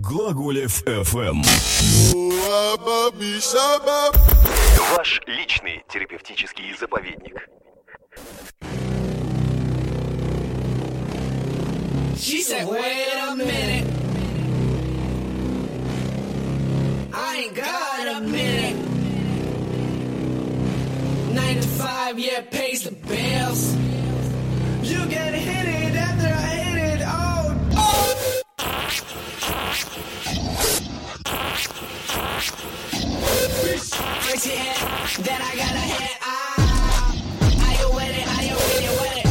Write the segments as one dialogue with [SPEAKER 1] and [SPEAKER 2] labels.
[SPEAKER 1] Глаголев FM.
[SPEAKER 2] Ваш личный терапевтический заповедник.
[SPEAKER 3] She said, wait a minute. I ain't got a minute. Nine to five, yeah, pays the bills. You get hit Then I got a hit. Ah, are you with it? Are you really with it?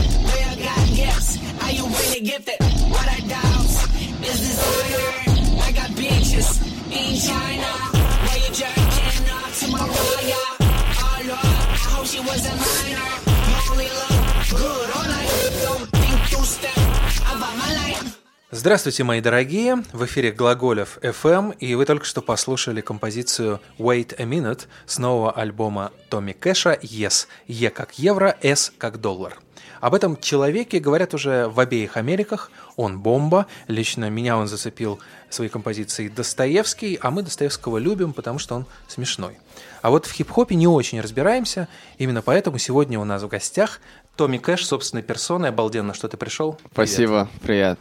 [SPEAKER 3] Got gifts? Are you gifted? What I doubt is designer. I got bitches in China. Where you jerking off to Mariah? Oh Lord, I hope she was a minor. Only good
[SPEAKER 4] Здравствуйте, мои дорогие! В эфире Глаголев FM, и вы только что послушали композицию Wait a Minute с нового альбома Томми Кэша Yes. Е как евро, S как доллар. Об этом человеке говорят уже в обеих Америках. Он бомба. Лично меня он зацепил своей композицией Достоевский, а мы Достоевского любим, потому что он смешной. А вот в хип-хопе не очень разбираемся, именно поэтому сегодня у нас в гостях Томми Кэш, собственной персоной. Обалденно, что ты пришел. Привет.
[SPEAKER 5] Спасибо, привет.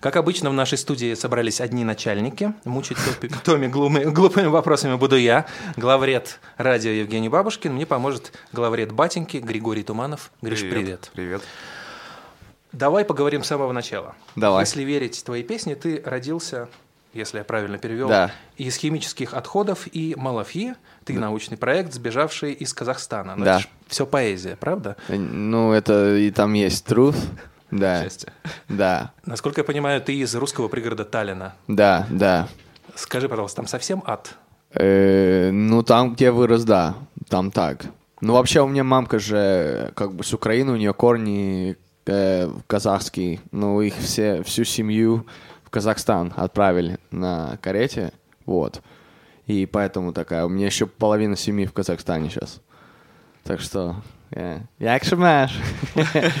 [SPEAKER 4] Как обычно, в нашей студии собрались одни начальники. Мучить Томми глумы- глупыми вопросами буду я, главред радио Евгений Бабушкин. Мне поможет главред батеньки Григорий Туманов. Гриш, привет.
[SPEAKER 5] Привет.
[SPEAKER 4] Давай поговорим с самого начала.
[SPEAKER 5] Давай.
[SPEAKER 4] Если верить твоей песне, ты родился, если я правильно перевел,
[SPEAKER 5] Да.
[SPEAKER 4] из химических отходов и Малафьи. Ты научный проект, сбежавший из Казахстана. Но
[SPEAKER 5] Да.
[SPEAKER 4] это все поэзия, правда?
[SPEAKER 5] Э, Ну, это и там есть truth. Да.
[SPEAKER 4] Счастье.
[SPEAKER 5] Да.
[SPEAKER 4] Насколько я понимаю, ты из русского пригорода Таллина.
[SPEAKER 5] Да, да.
[SPEAKER 4] Скажи, пожалуйста, там совсем ад?
[SPEAKER 5] Э, ну, там, где я вырос, да. Там так. Ну, вообще, у меня мамка же как бы с Украины, у нее корни э, казахские. Ну, их все, всю семью в Казахстан отправили на карете. Вот. И поэтому такая. У меня еще половина семьи в Казахстане сейчас. Так что... э, Як шумаш?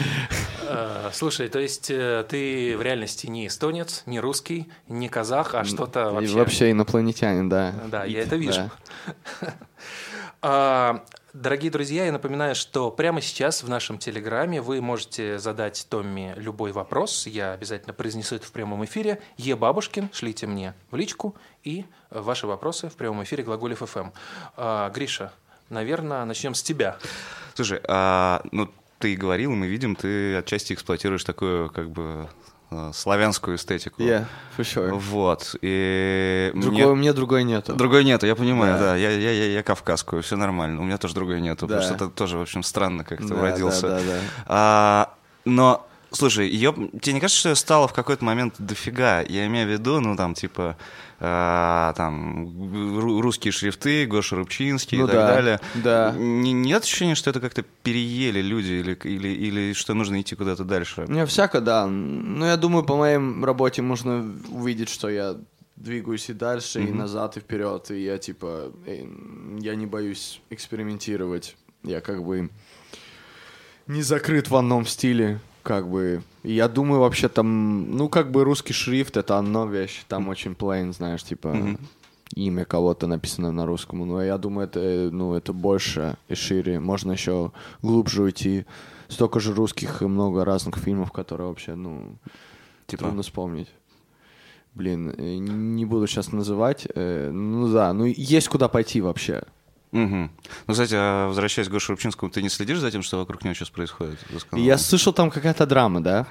[SPEAKER 4] Э, Слушай, то есть э, ты в реальности не эстонец, не русский, не казах, а что-то вообще...
[SPEAKER 5] вообще инопланетянин, да.
[SPEAKER 4] Да, я это вижу. А, Дорогие друзья, я напоминаю, что прямо сейчас в нашем Телеграме вы можете задать Томми любой вопрос. Я обязательно произнесу это в прямом эфире. Е. Бабушкин, шлите мне в личку и ваши вопросы в прямом эфире Глаголев ФМ. А, Гриша, наверное, начнем с тебя.
[SPEAKER 6] Слушай, а, ну ты говорил, и мы видим, ты отчасти эксплуатируешь такую как бы э, славянскую эстетику.
[SPEAKER 5] Yeah, for sure.
[SPEAKER 6] Вот. И
[SPEAKER 5] Другой,
[SPEAKER 6] мне-
[SPEAKER 5] у меня другой нету.
[SPEAKER 6] Другой нету, я понимаю,
[SPEAKER 5] Да.
[SPEAKER 6] да. Я, я, я, я кавказскую, все нормально. У меня тоже другой нету,
[SPEAKER 5] Да.
[SPEAKER 6] потому что это тоже, в общем, странно как-то
[SPEAKER 5] Да,
[SPEAKER 6] родился.
[SPEAKER 5] да, да, да.
[SPEAKER 6] А, но, слушай, ее, тебе не кажется, что ее стало в какой-то момент дофига? Я имею в виду, ну, там, типа, а, там, ру- русские шрифты, Гоша Рубчинский
[SPEAKER 5] Ну
[SPEAKER 6] и так
[SPEAKER 5] да,
[SPEAKER 6] далее.
[SPEAKER 5] да.
[SPEAKER 6] Не- нет ощущения, что это как-то переели люди или, или, или что нужно идти куда-то дальше?
[SPEAKER 5] Меня всяко, да. Ну, я думаю, по моей работе можно увидеть, что я двигаюсь и дальше, и назад, и вперед. И я, типа, э, я не боюсь экспериментировать. Я как бы не закрыт в одном стиле, как бы. Я думаю, вообще там, ну, как бы русский шрифт — это одна вещь. Там очень plain, знаешь, типа... имя кого-то написано на русском. Но я думаю, это, ну, это больше и шире. Можно еще глубже уйти. Столько же русских и много разных фильмов, которые вообще, ну,
[SPEAKER 6] Типа?
[SPEAKER 5] трудно вспомнить. Блин, э, не буду сейчас называть. э, Ну да, ну есть куда пойти вообще.
[SPEAKER 6] Мгм. Ну, кстати, а возвращаясь к Гоше Рубчинскому, ты не следишь за тем, что вокруг него сейчас происходит?
[SPEAKER 5] Я слышал, там какая-то драма, да?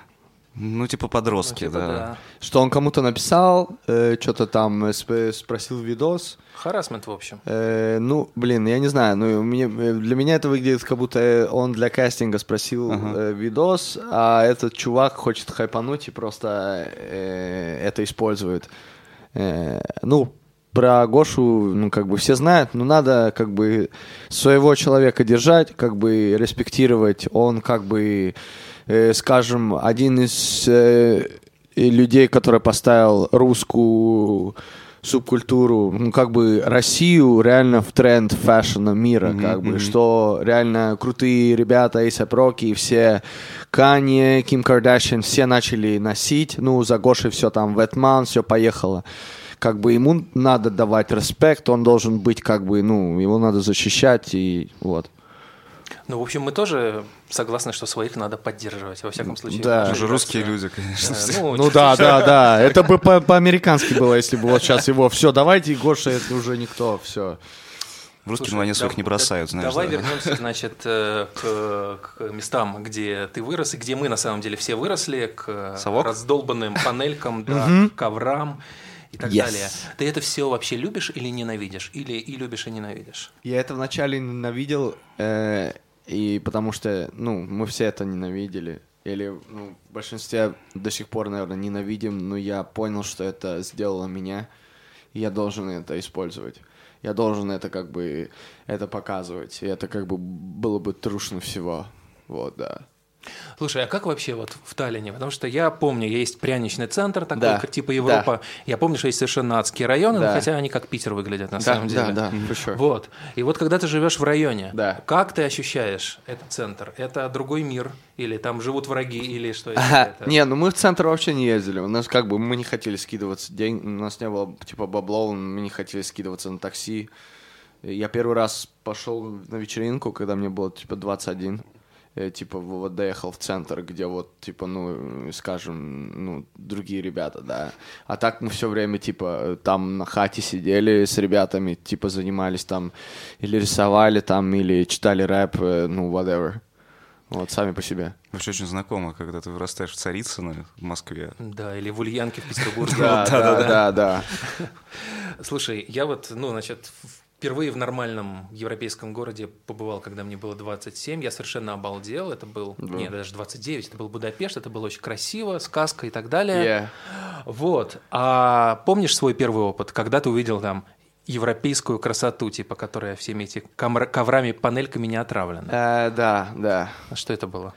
[SPEAKER 6] Ну, типа подростки,
[SPEAKER 4] Типа,
[SPEAKER 6] да.
[SPEAKER 5] Что он кому-то написал, э, что-то там сп- спросил видос.
[SPEAKER 4] Харасмент, в общем.
[SPEAKER 5] Э, ну, блин, я не знаю, ну, мне, э, для меня это выглядит, как будто э, он для кастинга спросил э, видос, а этот чувак хочет хайпануть и просто э, это использует. Э, ну, про Гошу, ну, как бы все знают, но надо, как бы, своего человека держать, как бы, респектировать. Он, как бы, э, скажем, один из э, людей, который поставил русскую субкультуру, ну, как бы Россию реально в тренд fashion а мира, как бы, что реально крутые ребята, A$AP Rocky и все, Канье, Ким Кардашьян, все начали носить, ну, за Гошей все там, Vetements, все поехало. Как бы ему надо давать респект, он должен быть как бы, ну, его надо защищать и вот.
[SPEAKER 4] Ну, в общем, мы тоже согласны, что своих надо поддерживать, во всяком случае.
[SPEAKER 5] Да.
[SPEAKER 4] Кажется,
[SPEAKER 6] русские люди, конечно.
[SPEAKER 4] э, Ну,
[SPEAKER 5] Ну да, да, да. Это бы по- по-американски было, если бы вот сейчас его все, давайте, Гоша, это уже никто, все.
[SPEAKER 6] В русском
[SPEAKER 4] Слушай,
[SPEAKER 6] они своих
[SPEAKER 4] да-
[SPEAKER 6] не бросают,
[SPEAKER 4] да-
[SPEAKER 6] знаешь.
[SPEAKER 4] Давай
[SPEAKER 6] да.
[SPEAKER 4] вернемся, значит, э, к, к местам, где ты вырос, и где мы, на самом деле, все выросли, к
[SPEAKER 6] Совок?
[SPEAKER 4] раздолбанным панелькам, да, коврам и так
[SPEAKER 5] Yes.
[SPEAKER 4] далее. Ты это все вообще любишь или ненавидишь? Или и любишь, и ненавидишь?
[SPEAKER 5] Я это вначале ненавидел, э, и потому что, ну, мы все это ненавидели. Или, ну, в большинстве до сих пор, наверное, ненавидим, но я понял, что это сделало меня, и я должен это использовать. Я должен это как бы, это показывать, и это как бы было бы трушно всего. Вот, да.
[SPEAKER 4] Слушай, а как вообще вот в Таллине? Потому что я помню, есть пряничный центр такой,
[SPEAKER 5] Да,
[SPEAKER 4] как типа Европа. Я помню, что есть совершенно адские районы,
[SPEAKER 5] Да.
[SPEAKER 4] хотя они как Питер выглядят на
[SPEAKER 5] Да,
[SPEAKER 4] самом деле.
[SPEAKER 5] да, да, sure.
[SPEAKER 4] Вот. И вот когда ты живешь в районе,
[SPEAKER 5] Да.
[SPEAKER 4] как ты ощущаешь этот центр? Это другой мир? Или там живут враги? Или что это?
[SPEAKER 5] Не, ну мы в центр вообще не ездили. У нас как бы мы не хотели скидываться деньги, у нас не было типа бабло, мы не хотели скидываться на такси. Я первый раз пошел на вечеринку, когда мне было типа 21. Я, типа вот доехал в центр, где вот типа ну скажем ну другие ребята, да. А так мы все время типа там на хате сидели с ребятами, типа занимались там или рисовали там или читали рэп, э, ну whatever. Вот сами по себе.
[SPEAKER 6] Вообще очень знакомо, когда ты вырастаешь в Царицыно в Москве.
[SPEAKER 4] Да, или в Ульянке в Петербурге.
[SPEAKER 5] Да, да, да, да.
[SPEAKER 4] Слушай, я вот, ну, значит, впервые в нормальном европейском городе побывал, когда мне было 27. Я совершенно обалдел. Это был, не, даже 29, это был Будапешт, это было очень красиво, сказка и так далее.
[SPEAKER 5] Yeah.
[SPEAKER 4] Вот. А помнишь свой первый опыт, когда ты увидел там европейскую красоту, типа, которая всеми этими камра- коврами, панельками не отравлена?
[SPEAKER 5] Э, да, да.
[SPEAKER 4] А Что это было?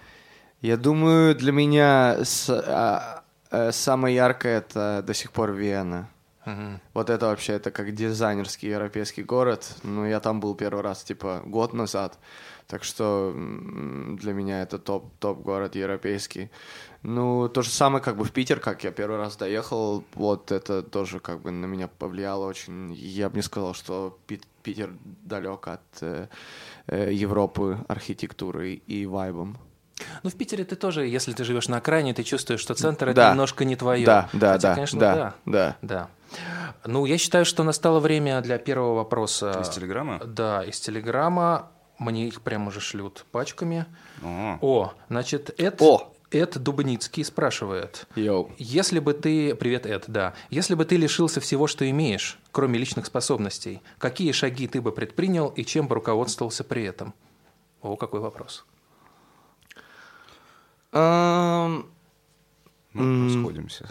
[SPEAKER 5] Я думаю, для меня с- а, э, самое яркое это до сих пор Вена.
[SPEAKER 4] Мгм.
[SPEAKER 5] Вот это вообще, это как дизайнерский европейский город. Ну, я там был первый раз, типа, год назад. Так что для меня это топ, топ город европейский. Ну, то же самое как бы в Питер, как я первый раз доехал. Вот это тоже как бы на меня повлияло очень. Я бы не сказал, что Пит- Питер далек от э, э, Европы архитектурой и вайбом.
[SPEAKER 4] Ну, в Питере ты тоже, если ты живешь на окраине, ты чувствуешь, что центр это
[SPEAKER 5] Да.
[SPEAKER 4] немножко не твое.
[SPEAKER 5] Да, да,
[SPEAKER 4] Хотя,
[SPEAKER 5] да,
[SPEAKER 4] конечно,
[SPEAKER 5] да,
[SPEAKER 4] да.
[SPEAKER 5] да.
[SPEAKER 4] Да. Ну, я считаю, что настало время для первого вопроса.
[SPEAKER 6] Из Телеграма?
[SPEAKER 4] Да, из Телеграма. Мне их прямо уже шлют пачками.
[SPEAKER 6] О,
[SPEAKER 4] О, значит, Эд,
[SPEAKER 5] О!
[SPEAKER 4] Эд Дубницкий спрашивает.
[SPEAKER 5] Йоу.
[SPEAKER 4] Если бы ты... Привет, Эд, да. Если бы ты лишился всего, что имеешь, кроме личных способностей, какие шаги ты бы предпринял и чем бы руководствовался при этом? О, какой вопрос.
[SPEAKER 6] Мы расходимся.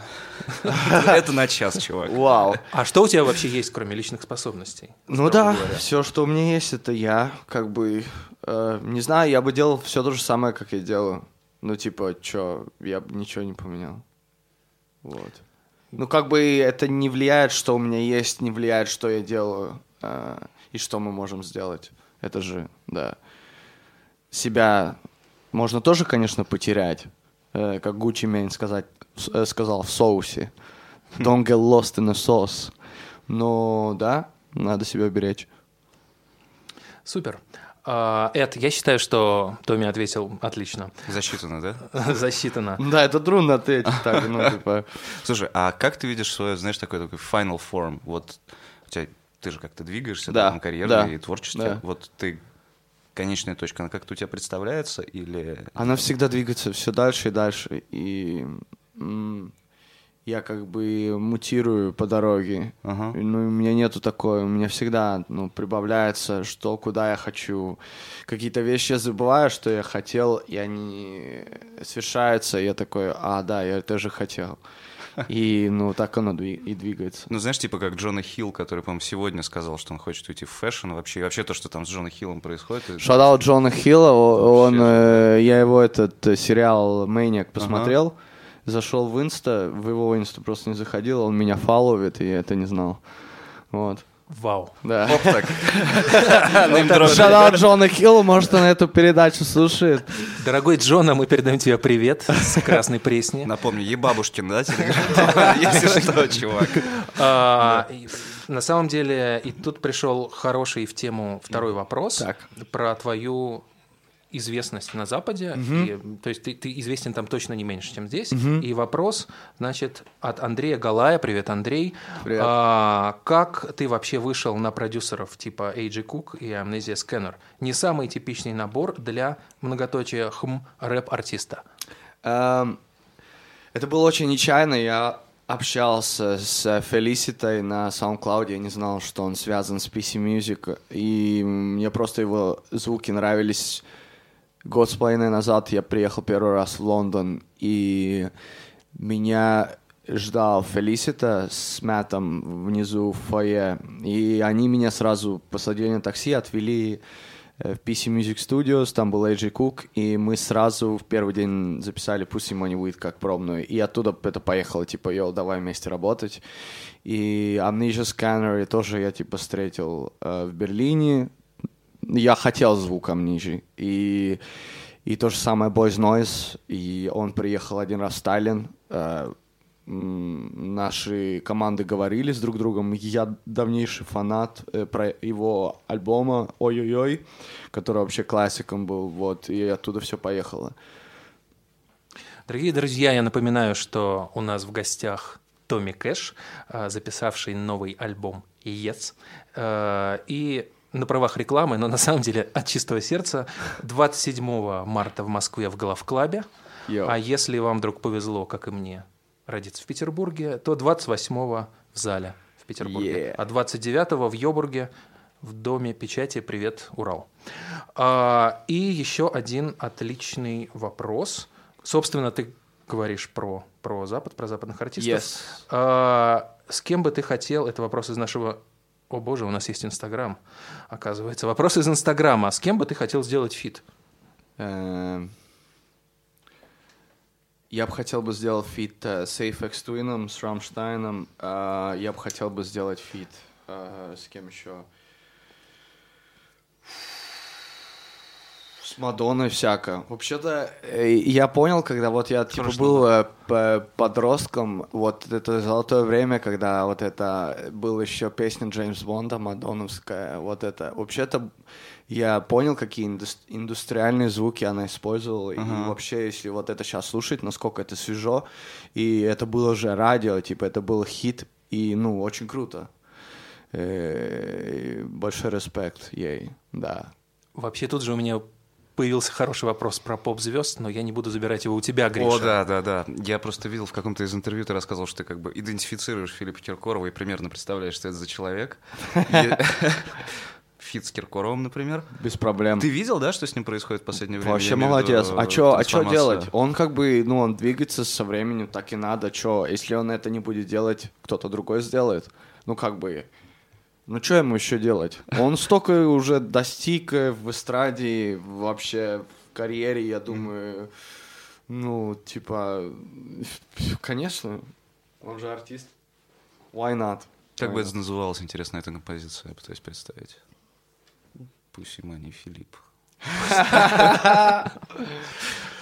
[SPEAKER 6] Это на час, чувак.
[SPEAKER 5] Вау.
[SPEAKER 4] А что у тебя вообще есть, кроме личных способностей?
[SPEAKER 5] Ну да, все, что у меня есть, это я. Как бы, э, не знаю, я бы делал все то же самое, как я делаю. Ну, типа, чё, я бы ничего не поменял. Вот. Ну, как бы это не влияет, что у меня есть, не влияет, что я делаю э, и что мы можем сделать. Это же, да. Себя можно тоже, конечно, потерять. Э, как Гуччи Мейн сказать, э, сказал в соусе. Don't get lost in the sauce. Но, да, надо себя беречь.
[SPEAKER 4] Супер. А, Эд, я считаю, что Томми ответил отлично.
[SPEAKER 6] Засчитано, да?
[SPEAKER 4] Засчитано.
[SPEAKER 5] Да, это трудно ответить так, ну, типа...
[SPEAKER 6] Слушай, а как ты видишь свое, знаешь, такой такой final form? Вот у тебя, ты же как-то двигаешься,
[SPEAKER 5] Да,
[SPEAKER 6] там, карьерой
[SPEAKER 5] да,
[SPEAKER 6] и творчестве.
[SPEAKER 5] да.
[SPEAKER 6] Вот ты конечная точка, она как-то у тебя представляется или...
[SPEAKER 5] Она всегда двигается все дальше и дальше, и я как бы мутирую по дороге.
[SPEAKER 6] Ага.
[SPEAKER 5] Ну, у меня нету такой, у меня всегда, ну, прибавляется, что, куда я хочу. Какие-то вещи я забываю, что я хотел, и они совершаются, и я такой, а, да, я тоже хотел. И, ну, так оно и двигается.
[SPEAKER 6] Ну, знаешь, типа как Джона Хилл, который, по-моему, сегодня сказал, что он хочет уйти в fashion. Вообще, и вообще то, что там с Джоном Хиллом происходит.
[SPEAKER 5] Shoutout Джона Хилла, он, э, я его этот э, сериал «Maniac» посмотрел, зашел в инста, в его инсту просто не заходил, он меня фолловит, и я это не знал. Вот.
[SPEAKER 4] Вау.
[SPEAKER 5] Да.
[SPEAKER 6] Оп, так.
[SPEAKER 5] Shoutout Джона Хилл, может, он эту передачу слушает.
[SPEAKER 4] Дорогой Джона, мы передаем тебе привет с Красной Пресни.
[SPEAKER 6] Напомню, Ебабушкин, да, телеграм? Если что, чувак.
[SPEAKER 4] А, На самом деле, и тут пришел хороший в тему второй вопрос про твою известность на Западе. И, то есть ты, ты известен там точно не меньше, чем здесь. И вопрос, значит, от Андрея Галая. Привет, Андрей.
[SPEAKER 5] Привет.
[SPEAKER 4] А, как ты вообще вышел на продюсеров типа AJ Cook и Amnesia Scanner? Не самый типичный набор для многоточия хм рэп-артиста.
[SPEAKER 5] Эм, Это было очень нечаянно. Я общался с Фелиситой на SoundCloud. Я не знал, что он связан с PC Music. И мне просто его звуки нравились. Год с половиной назад я приехал первый раз в Лондон. И меня ждал Фелисита с Мэттом внизу в фойе. И они меня сразу посадили на такси, отвели э, в PC Music Studios, там был AJ Cook, и мы сразу в первый день записали Pussy Money Weed как пробную, и оттуда это поехало, типа, йоу, давай вместе работать. И Amnesia Scanner тоже я, типа, встретил э, в Берлине, я хотел звук Amnesia, и, и то же самое Boys Noise, и он приехал один раз в Сталин, э, наши команды говорили с друг другом. Я давнейший фанат э, про его альбома «Ой-ой-ой», который вообще классиком был, вот, и оттуда все поехало.
[SPEAKER 4] Дорогие друзья, я напоминаю, что у нас в гостях Томми Кэш, э, записавший новый альбом «Yes». Э, И на правах рекламы, но на самом деле от чистого сердца, 27 марта в Москве в Главклабе.
[SPEAKER 5] Йоу.
[SPEAKER 4] А если вам вдруг повезло, как и мне, родиться в Петербурге, то 28 в зале в Петербурге.
[SPEAKER 5] Yeah.
[SPEAKER 4] А 29 в Йобурге в Доме печати «Привет, Урал». А, и еще один отличный вопрос. Собственно, ты говоришь про, про Запад, про западных артистов.
[SPEAKER 5] Yes.
[SPEAKER 4] А, с кем бы ты хотел, это вопрос из нашего... О боже, у нас есть Инстаграм, оказывается. Вопрос из Инстаграма. С кем бы ты хотел сделать feat?
[SPEAKER 5] Эм, Я бы хотел бы сделать feat э, с Aphex Twin, с Рамштайном. Э, Я бы хотел бы сделать feat э, с кем еще? С Мадонной всяко. Вообще-то, э, я понял, когда вот я типа
[SPEAKER 6] Хорошо,
[SPEAKER 5] был э, п- подростком, вот это золотое время, когда вот это был еще песня Джеймс Бонда, Мадоновская, вот это. Вообще-то я понял, какие индус- индустриальные звуки она использовала, и вообще, если вот это сейчас слушать, насколько это свежо, и это было же радио, типа это был хит, и ну очень круто. Э, Большой респект ей, да.
[SPEAKER 4] Вообще тут же у меня появился хороший вопрос про поп-звезд, но я не буду забирать его у тебя, Гриша.
[SPEAKER 6] О, да, да, да. Я просто видел в каком-то из интервью, ты рассказывал, что ты как бы идентифицируешь Филиппа Киркорова и примерно представляешь, что это за человек. Фит с Киркоровым, например.
[SPEAKER 5] Без проблем.
[SPEAKER 6] Ты видел, да, что с ним происходит в последнее время?
[SPEAKER 5] Вообще молодец. А чё, а чё
[SPEAKER 6] трансформацию.
[SPEAKER 5] делать? Он как бы, ну, он двигается со временем, так и надо. Чё, если он это не будет делать, кто-то другой сделает. Ну, как бы, ну, что ему еще делать? Он столько уже достиг э, в эстраде, вообще в карьере, я думаю, ну, типа, конечно, он же артист. Why not?
[SPEAKER 6] Как
[SPEAKER 5] Why
[SPEAKER 6] бы
[SPEAKER 5] not?
[SPEAKER 6] это называлось, интересно, эта композиция, я пытаюсь представить. Пусть Мани Филипп.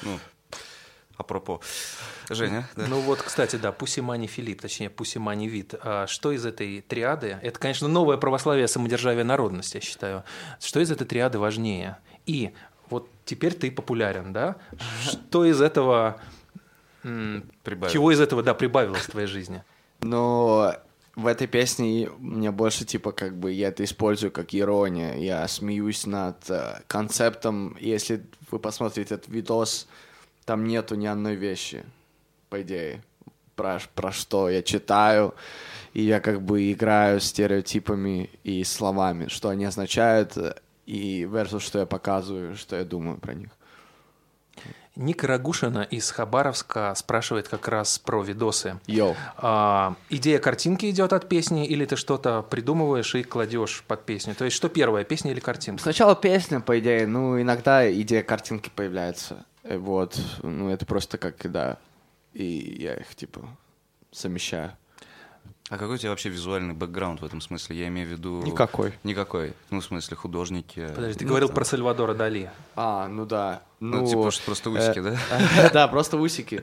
[SPEAKER 6] Ну, апропо. Женя, да?
[SPEAKER 4] Ну вот, кстати, да, Пусимани Филипп, точнее, Пусимани Вит. А что из этой триады? Это, конечно, новое православие самодержавие народности, я считаю. Что из этой триады важнее? И вот теперь ты популярен, да? Что из этого... Чего из этого, да, прибавилось в твоей жизни?
[SPEAKER 5] Но в этой песне мне больше типа как бы я это использую как ирония. Я смеюсь над э, концептом. Если вы посмотрите этот видос, там нету ни одной вещи, по идее, про, про что я читаю. И я как бы играю стереотипами и словами, что они означают, и versus что я показываю, что я думаю про них.
[SPEAKER 4] Ника Рагушина из Хабаровска спрашивает как раз про видосы.
[SPEAKER 5] Йоу.
[SPEAKER 4] А, идея картинки идет от песни, или ты что-то придумываешь и кладешь под песню? То есть что первое, песня или картинка?
[SPEAKER 5] Сначала песня, по идее, ну, иногда идея картинки появляется. Э, Вот, ну, это просто как, да, и я их, типа, совмещаю.
[SPEAKER 6] А какой у тебя вообще визуальный бэкграунд в этом смысле? Я имею в виду...
[SPEAKER 5] Никакой.
[SPEAKER 6] Никакой. Ну, в смысле, художники.
[SPEAKER 4] Подожди, ты
[SPEAKER 6] Ну,
[SPEAKER 4] говорил
[SPEAKER 6] там.
[SPEAKER 4] про Сальвадора Дали.
[SPEAKER 5] А, ну да.
[SPEAKER 6] Ну,
[SPEAKER 5] Ну,
[SPEAKER 6] типа, что просто усики,
[SPEAKER 5] э,
[SPEAKER 6] да?
[SPEAKER 5] Да, просто усики.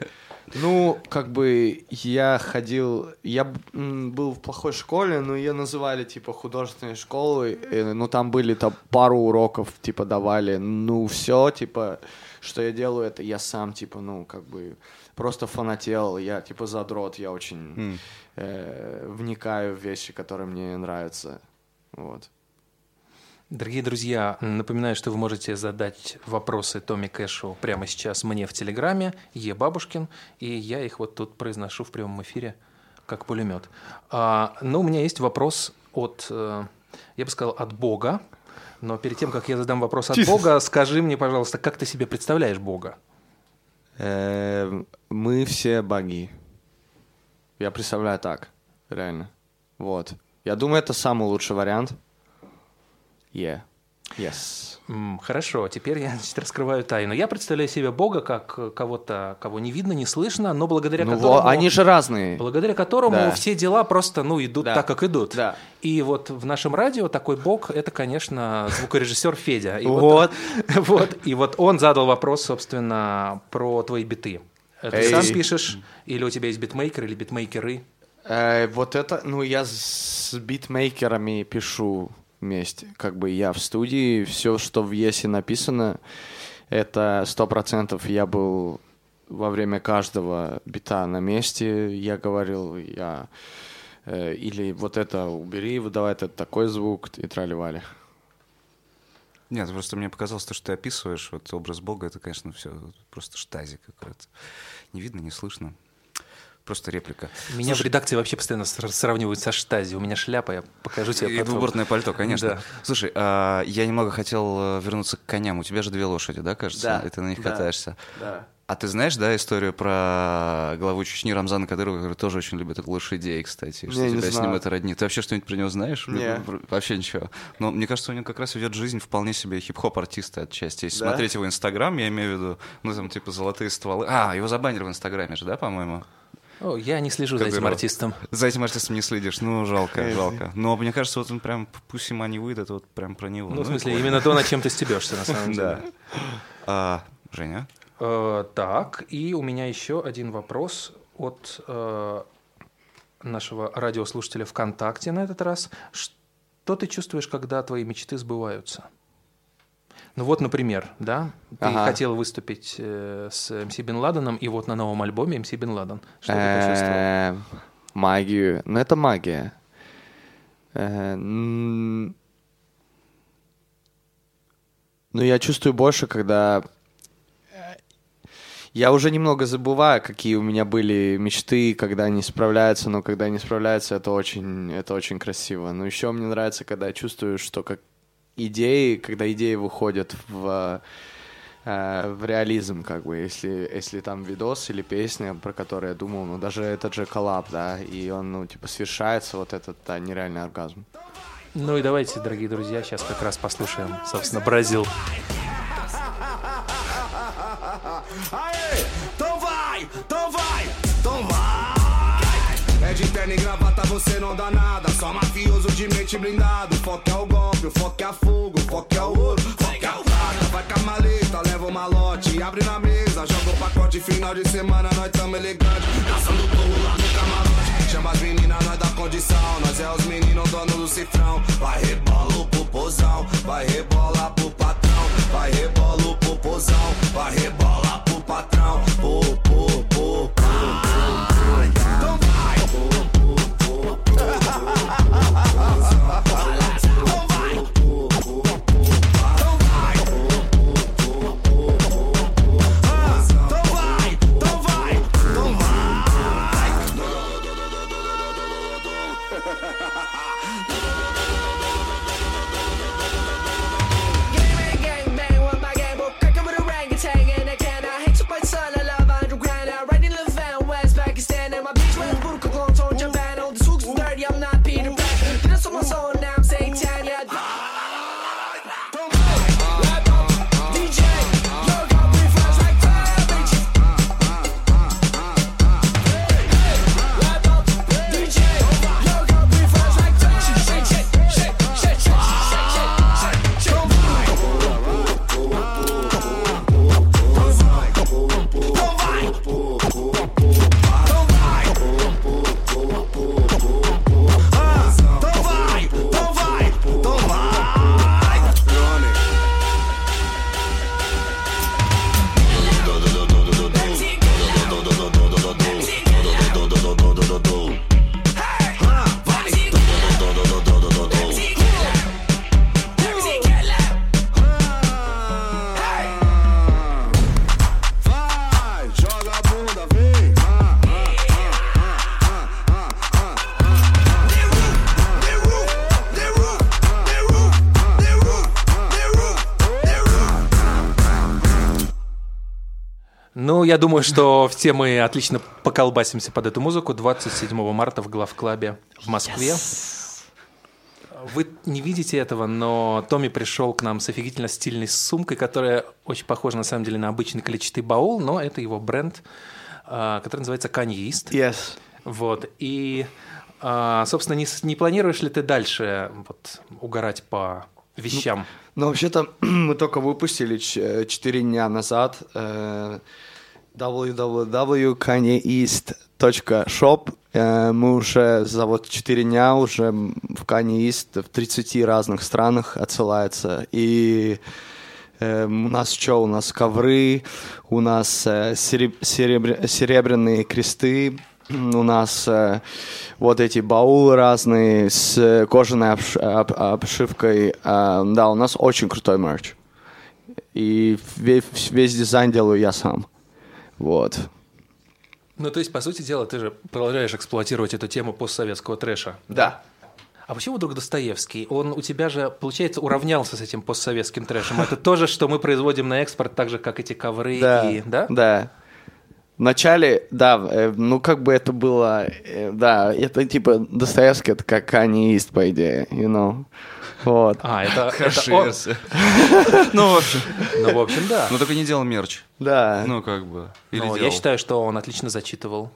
[SPEAKER 5] Ну, как бы я ходил, я был в плохой школе, но ее называли типа художественной школой, э, ну там были там пару уроков типа давали, ну все типа, что я делаю, это я сам типа, ну как бы просто фанател, я типа задрот, я очень
[SPEAKER 6] М.
[SPEAKER 5] э, вникаю в вещи, которые мне нравятся, вот.
[SPEAKER 4] Дорогие друзья, напоминаю, что вы можете задать вопросы Томми Кэшу прямо сейчас мне в Телеграме, Е. Бабушкин, и я их вот тут произношу в прямом эфире, как пулемет. А, но у меня есть вопрос от, э, я бы сказал, от Бога. Но перед тем, как я задам вопрос от Бога, скажи мне, пожалуйста, как ты себе представляешь Бога?
[SPEAKER 5] Э, мы все боги. Я представляю так, реально. Вот. Я думаю, это самый лучший вариант. Yeah. Yes.
[SPEAKER 4] Хорошо, теперь я значит, раскрываю тайну. Я представляю себе Бога как э, кого-то, кого не видно, не слышно, но благодаря
[SPEAKER 5] Ну,
[SPEAKER 4] которому...
[SPEAKER 5] они же разные.
[SPEAKER 4] Благодаря которому
[SPEAKER 5] Да.
[SPEAKER 4] все дела просто, ну, идут
[SPEAKER 5] Да.
[SPEAKER 4] так, как идут.
[SPEAKER 5] Да.
[SPEAKER 4] И вот в нашем радио такой бог – это, конечно, звукорежиссер Федя. И
[SPEAKER 5] Вот.
[SPEAKER 4] вот. И вот он задал вопрос, собственно, про твои биты. Ты
[SPEAKER 5] Эй.
[SPEAKER 4] сам пишешь? Или у тебя есть битмейкер или битмейкеры?
[SPEAKER 5] Э, вот это, ну, я с битмейкерами пишу вместе. Как бы я в студии, все, что в Есе написано, это сто процентов я был во время каждого бита на месте. Я говорил, я... э, или вот это убери, вот давай это такой звук, и трали-вали.
[SPEAKER 6] Нет, просто мне показалось, то, что ты описываешь, вот образ Бога, это, конечно, все просто штази какой-то. Не видно, не слышно. Просто реплика.
[SPEAKER 4] Меня в редакции вообще постоянно сра- сравнивают со штази. У меня шляпа, я покажу тебе
[SPEAKER 6] И двубортное пальто, конечно.
[SPEAKER 4] Да.
[SPEAKER 6] Слушай, а, я немного хотел э, вернуться к коням. У тебя же две лошади, да, кажется?
[SPEAKER 5] Да,
[SPEAKER 6] И ты на них
[SPEAKER 5] да.
[SPEAKER 6] катаешься.
[SPEAKER 5] Да.
[SPEAKER 6] А ты знаешь, да, историю про главу Чечни Рамзана Кадырова, который тоже очень любит лошадей, кстати, что
[SPEAKER 5] Не, не
[SPEAKER 6] тебя с ним
[SPEAKER 5] знаю.
[SPEAKER 6] это роднит? Ты вообще что-нибудь про него знаешь?
[SPEAKER 5] Не.
[SPEAKER 6] Вообще ничего. Но мне кажется, у него как раз ведет жизнь вполне себе хип-хоп артиста отчасти. Если
[SPEAKER 5] Да?
[SPEAKER 6] смотреть его инстаграм, я имею в виду, ну там типа золотые стволы. А, его забанили в инстаграме же, да, по-моему?
[SPEAKER 4] О, я не слежу за этим артистом.
[SPEAKER 6] За этим артистом не следишь, ну жалко, жалко. Но мне кажется, вот он прям Пусть Мани выйдет, это вот прям про него.
[SPEAKER 4] Ну, в
[SPEAKER 6] и
[SPEAKER 4] смысле, именно то, над чем ты стебешься, на самом
[SPEAKER 6] Да.
[SPEAKER 4] деле.
[SPEAKER 6] А, Женя?
[SPEAKER 4] Э, Так, и у меня еще один вопрос от э, нашего радиослушателя ВКонтакте на этот раз. Что ты чувствуешь, когда твои мечты сбываются? Ну вот, например, да, ты
[SPEAKER 5] Ага.
[SPEAKER 4] хотел выступить э, с МС Бен Ладеном, и вот на новом альбоме МС Бен Ладен. Что ты почувствовал?
[SPEAKER 5] Эм, Магию. Ну, это магия. Ну, я чувствую больше, когда... э, Я уже немного забываю, какие у меня были мечты, когда они справляются, но когда они справляются, это очень, это очень красиво. Но еще мне нравится, когда я чувствую, что как идеи, когда идеи выходят в, э, в реализм, как бы, если, если там видос или песня, про которую я думал, ну, даже этот же коллаб, да, и он, ну, типа, совершается, вот этот, да, нереальный оргазм.
[SPEAKER 4] Ну и давайте, дорогие друзья, сейчас как раз послушаем, собственно, Бразил.
[SPEAKER 7] Aê, então de terno e gravata, você não dá nada. Só mafioso de mente blindado. Foco é o golpe, o é a fogo, foco é o ouro, foco é o prata. Vai com a maleta, leva o malote, abre na mesa, joga o pacote. Final de semana, nós tamo elegante. Caçando porro lá no camarote. Chama as meninas, nós dá condição. Nós é os meninos, dono do cifrão. Vai rebola o popozão, vai rebola pro patrão. Vai rebola o popozão, vai rebola pro patrão.
[SPEAKER 4] Я думаю, что все мы отлично поколбасимся под эту музыку 27 марта в главклабе в Москве. Вы не видите этого, но Томми пришел к нам с офигительно стильной сумкой, которая очень похожа на самом деле на обычный клетчатый баул, но это его бренд, а, который называется East.
[SPEAKER 5] Yes.
[SPEAKER 4] Вот. И, а, собственно, не, не планируешь ли ты дальше вот, угорать по вещам?
[SPEAKER 5] Ну, вообще-то, мы только выпустили 4 дня назад э, www.kanyeeast.shop. Э, Мы уже за вот 4 дня уже в Kanye East в 30 разных странах отсылается. И э, у нас что? У нас ковры, у нас э, сереб- серебр- серебряные кресты, у нас вот эти баулы разные с кожаной обш- об- обшивкой. Э, да, у нас очень крутой мерч. И весь, весь дизайн делаю я сам. Вот.
[SPEAKER 4] Ну, то есть, по сути дела, ты же продолжаешь эксплуатировать эту тему постсоветского трэша.
[SPEAKER 5] Да.
[SPEAKER 4] А почему вдруг Достоевский? Он у тебя же, получается, уравнялся с этим постсоветским трэшем. Это то же, что мы производим на экспорт, так же, как эти ковры
[SPEAKER 5] Да,
[SPEAKER 4] и... Да?
[SPEAKER 5] да. Вначале, да, э, ну как бы это было, э, да, это типа Достоевский, это как Kanye East, по идее, you know. Вот.
[SPEAKER 4] А, это,
[SPEAKER 6] версия. Ну, в общем.
[SPEAKER 4] Ну, в общем, да.
[SPEAKER 6] Ну, только не делал мерч.
[SPEAKER 5] Да.
[SPEAKER 6] Ну, как бы.
[SPEAKER 4] Но я считаю, что он отлично зачитывал.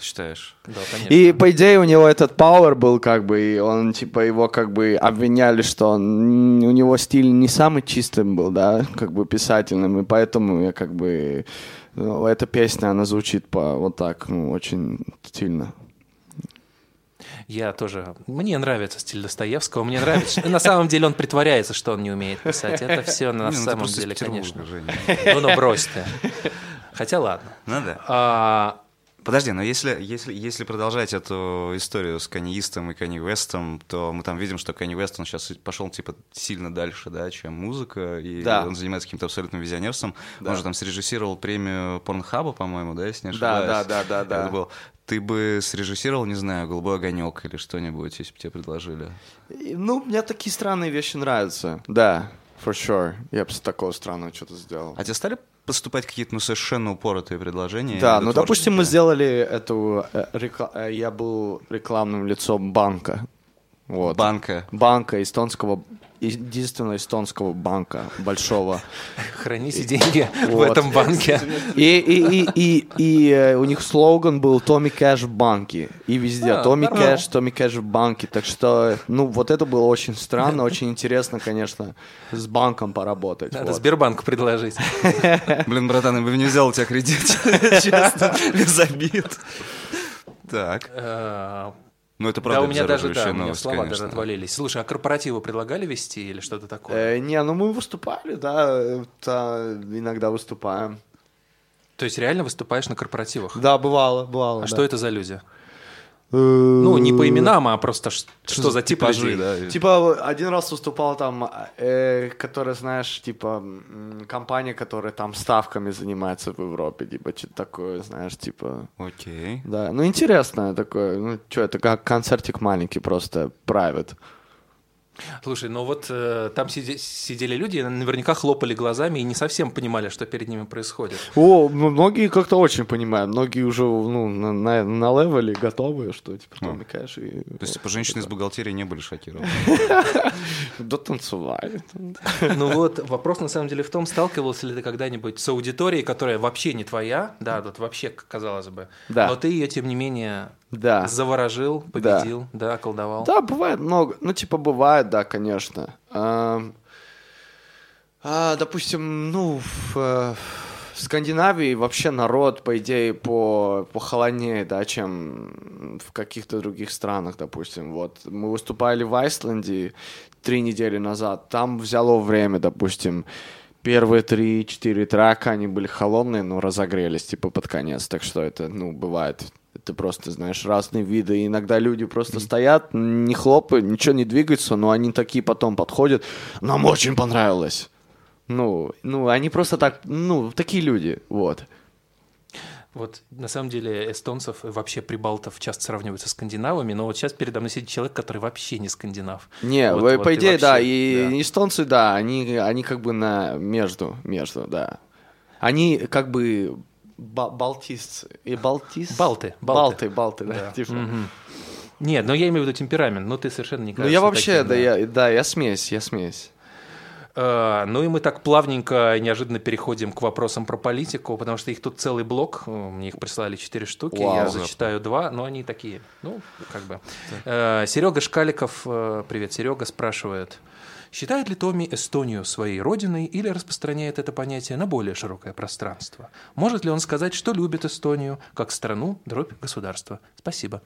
[SPEAKER 6] Считаешь?
[SPEAKER 4] Да, конечно.
[SPEAKER 5] И по идее у него этот power был как бы, и он типа его как бы обвиняли, что он, у него стиль не самый чистым был, да, как бы писательным, и поэтому я как бы ну, эта песня она звучит по вот так, ну очень стильно.
[SPEAKER 4] Я тоже... Мне нравится стиль Достоевского. Мне нравится... На самом деле он притворяется, что он не умеет писать. Это все на
[SPEAKER 6] ну
[SPEAKER 4] самом деле, конечно. Ну, ну, брось ты. Хотя ладно.
[SPEAKER 6] Ну да. Подожди, но если, если, если продолжать эту историю с Каньистом и Канни Вестом, то мы там видим, что Канни Вест, он сейчас пошел типа сильно дальше, да, чем музыка, и
[SPEAKER 5] Да.
[SPEAKER 6] он занимается каким-то абсолютным визионерством.
[SPEAKER 5] Да.
[SPEAKER 6] Он же там срежиссировал премию Порнхаба, по-моему, да, если не
[SPEAKER 5] Да,
[SPEAKER 6] ошибаюсь.
[SPEAKER 5] да, да, да, да.
[SPEAKER 6] Это был. Ты бы срежиссировал, не знаю, «Голубой огонек» или что-нибудь, если бы тебе предложили?
[SPEAKER 5] Ну, мне такие странные вещи нравятся. Да, for sure. Я бы с такого странного что-то сделал.
[SPEAKER 6] А тебе стали поступать какие-то, ну, совершенно упоротые предложения?
[SPEAKER 5] Да, ну, допустим, мы сделали эту... э, рекла- э, Я был рекламным лицом банка. Вот.
[SPEAKER 6] Банка.
[SPEAKER 5] Банка эстонского... Единственного эстонского банка большого.
[SPEAKER 4] храните деньги в этом банке.
[SPEAKER 5] И, и, и, и, и э, у них слоган был «Томми Кэш в банке». И везде
[SPEAKER 4] А,
[SPEAKER 5] «Томми. Кэш, Томми Кэш в банке». Так что, ну, вот это было очень странно, очень интересно, конечно, с банком поработать.
[SPEAKER 4] Надо
[SPEAKER 5] вот.
[SPEAKER 4] Сбербанку предложить.
[SPEAKER 6] Блин, братан, я бы не взял у тебя кредит, честно, без обид. Так.
[SPEAKER 4] Э,
[SPEAKER 6] Ну, это
[SPEAKER 4] Да,
[SPEAKER 6] правда
[SPEAKER 4] у меня даже, да, у меня
[SPEAKER 6] новость,
[SPEAKER 4] слова даже
[SPEAKER 6] конечно.
[SPEAKER 4] отвалились. Слушай, а корпоративы предлагали вести или что-то такое?
[SPEAKER 5] Э, не, ну мы выступали, да, это иногда выступаем.
[SPEAKER 4] То есть реально выступаешь на корпоративах?
[SPEAKER 5] Да, бывало, бывало.
[SPEAKER 4] А
[SPEAKER 5] да.
[SPEAKER 4] что это за люди?
[SPEAKER 5] Э,
[SPEAKER 4] Ну, не по именам, а просто что за тип людей?
[SPEAKER 6] да.
[SPEAKER 5] Типа один раз выступал там, э, которая, знаешь, типа компания, которая там ставками занимается в Европе, типа что-то такое, знаешь, типа.
[SPEAKER 6] Окей.
[SPEAKER 5] Да, ну интересно такое, ну что, это как концертик маленький просто, private.
[SPEAKER 4] Слушай, ну вот э, там сиде- сидели люди, наверняка хлопали глазами и не совсем понимали, что перед ними происходит.
[SPEAKER 5] О, ну, многие как-то очень понимают, многие уже, ну, на, на, на левеле готовы, что, типа, Томми Кэш и...
[SPEAKER 6] То есть, типа, женщины из бухгалтерии не были шокированы.
[SPEAKER 5] Да танцевали.
[SPEAKER 4] Ну вот, вопрос на самом деле в том, сталкивался ли ты когда-нибудь с аудиторией, которая вообще не твоя, да, вот вообще, казалось бы,
[SPEAKER 5] Да.
[SPEAKER 4] но ты ее, тем не менее,
[SPEAKER 5] Да.
[SPEAKER 4] заворожил, победил, да, околдовал.
[SPEAKER 5] Да, бывает много. Ну, типа, бывает, да, конечно. А, допустим, ну, в, э, в Скандинавии вообще народ, по идее, по, похолоднее, да, чем в каких-то других странах, допустим. Вот мы выступали в Айсланде три недели назад. Там взяло время, допустим, первые три-четыре трека, они были холодные, но разогрелись, типа, под конец. Так что это, ну, бывает. Это просто, знаешь, разные виды. И иногда люди просто стоят, не хлопают, ничего не двигаются, но они такие потом подходят. Нам очень понравилось. Ну, ну, они просто так, ну, такие люди, вот.
[SPEAKER 4] Вот на самом деле эстонцев и вообще прибалтов часто сравнивают со скандинавами, но вот сейчас передо мной сидит человек, который вообще не скандинав.
[SPEAKER 5] Не,
[SPEAKER 4] Вот-
[SPEAKER 5] вы-
[SPEAKER 4] вот
[SPEAKER 5] по идее, да,
[SPEAKER 4] вообще,
[SPEAKER 5] и
[SPEAKER 4] да.
[SPEAKER 5] эстонцы, да, они, они как бы на между, между, да. Они как бы ба-. И балтист?
[SPEAKER 4] Балты,
[SPEAKER 5] Балты,
[SPEAKER 4] балты.
[SPEAKER 5] балты, да. типа.
[SPEAKER 4] Нет, но я имею в виду темперамент, но ты совершенно не
[SPEAKER 5] Ну я вообще,
[SPEAKER 4] таким,
[SPEAKER 5] да, я, да, я смесь, я смесь.
[SPEAKER 4] Э, Ну и мы так плавненько и неожиданно переходим к вопросам про политику, потому что их тут целый блок, э, мне их прислали четыре штуки,
[SPEAKER 5] Вау.
[SPEAKER 4] я зачитаю два, но они такие, ну, как бы. Серега Шкаликов, э, привет, Серега, спрашивает, считает ли Томми Эстонию своей родиной или распространяет это понятие на более широкое пространство? Может ли он сказать, что любит Эстонию как страну, дробь государства? Спасибо.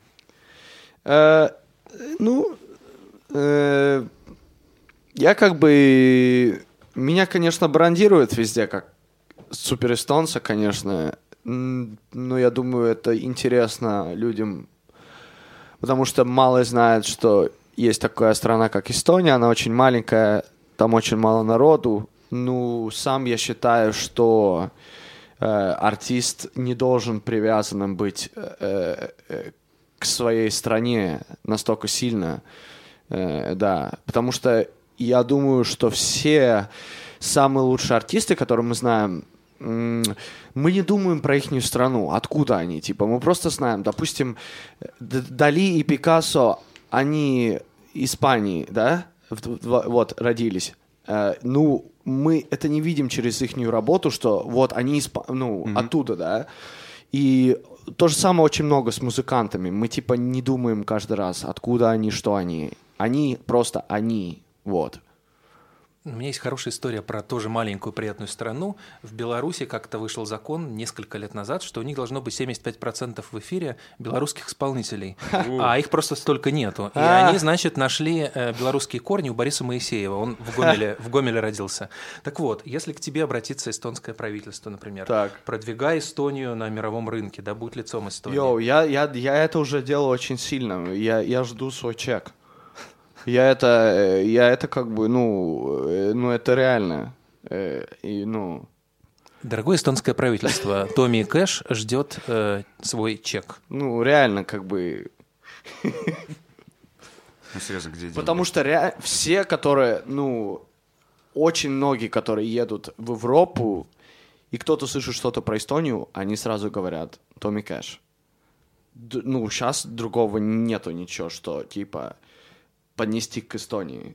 [SPEAKER 5] Э, ну, э, я как бы... Меня, конечно, брендируют везде как супер эстонца, конечно. Но я думаю, это интересно людям, потому что мало знают, что есть такая страна, как Эстония. Она очень маленькая, там очень мало народу. Ну, сам я считаю, что э, артист не должен привязанным быть э, э, к своей стране настолько сильно, Э, да, потому что я думаю, что все самые лучшие артисты, которые мы знаем, мы не думаем про их страну, откуда они, типа, мы просто знаем, допустим, Дали и Пикассо, они Испании, да, вот, родились. Э, ну, мы это не видим через их работу, что вот они испа- ну, оттуда, да. И то же самое очень много с музыкантами. Мы типа не думаем каждый раз, откуда они, что они. Они просто они. Вот.
[SPEAKER 4] У меня есть хорошая история про тоже маленькую приятную страну. В Беларуси как-то вышел закон несколько лет назад, что у них должно быть 75% в эфире белорусских исполнителей, а их просто столько нету. И
[SPEAKER 5] А.
[SPEAKER 4] они, значит, нашли э, белорусские корни у Бориса Моисеева. Он в Гомеле, в Гомеле родился. Так вот, если к тебе обратится эстонское правительство, например,
[SPEAKER 5] Так.
[SPEAKER 4] продвигай Эстонию на мировом рынке, да, будь лицом Эстонии.
[SPEAKER 5] Йоу, я, я, я это уже делал очень сильно. Я, я жду свой чек. Я это, э, я это как бы, ну, э, ну это реально. Э, И, ну,
[SPEAKER 4] Дорогое эстонское правительство, Томми Кэш ждет э, свой чек.
[SPEAKER 5] ну реально как бы
[SPEAKER 6] Ну, серьезно, где деньги?
[SPEAKER 5] Потому что ре- все, которые, ну, очень многие, которые едут в Европу, и кто-то слышит что-то про Эстонию, они сразу говорят Томми Кэш. Д- ну, сейчас другого нету ничего, что, типа, поднести к Эстонии.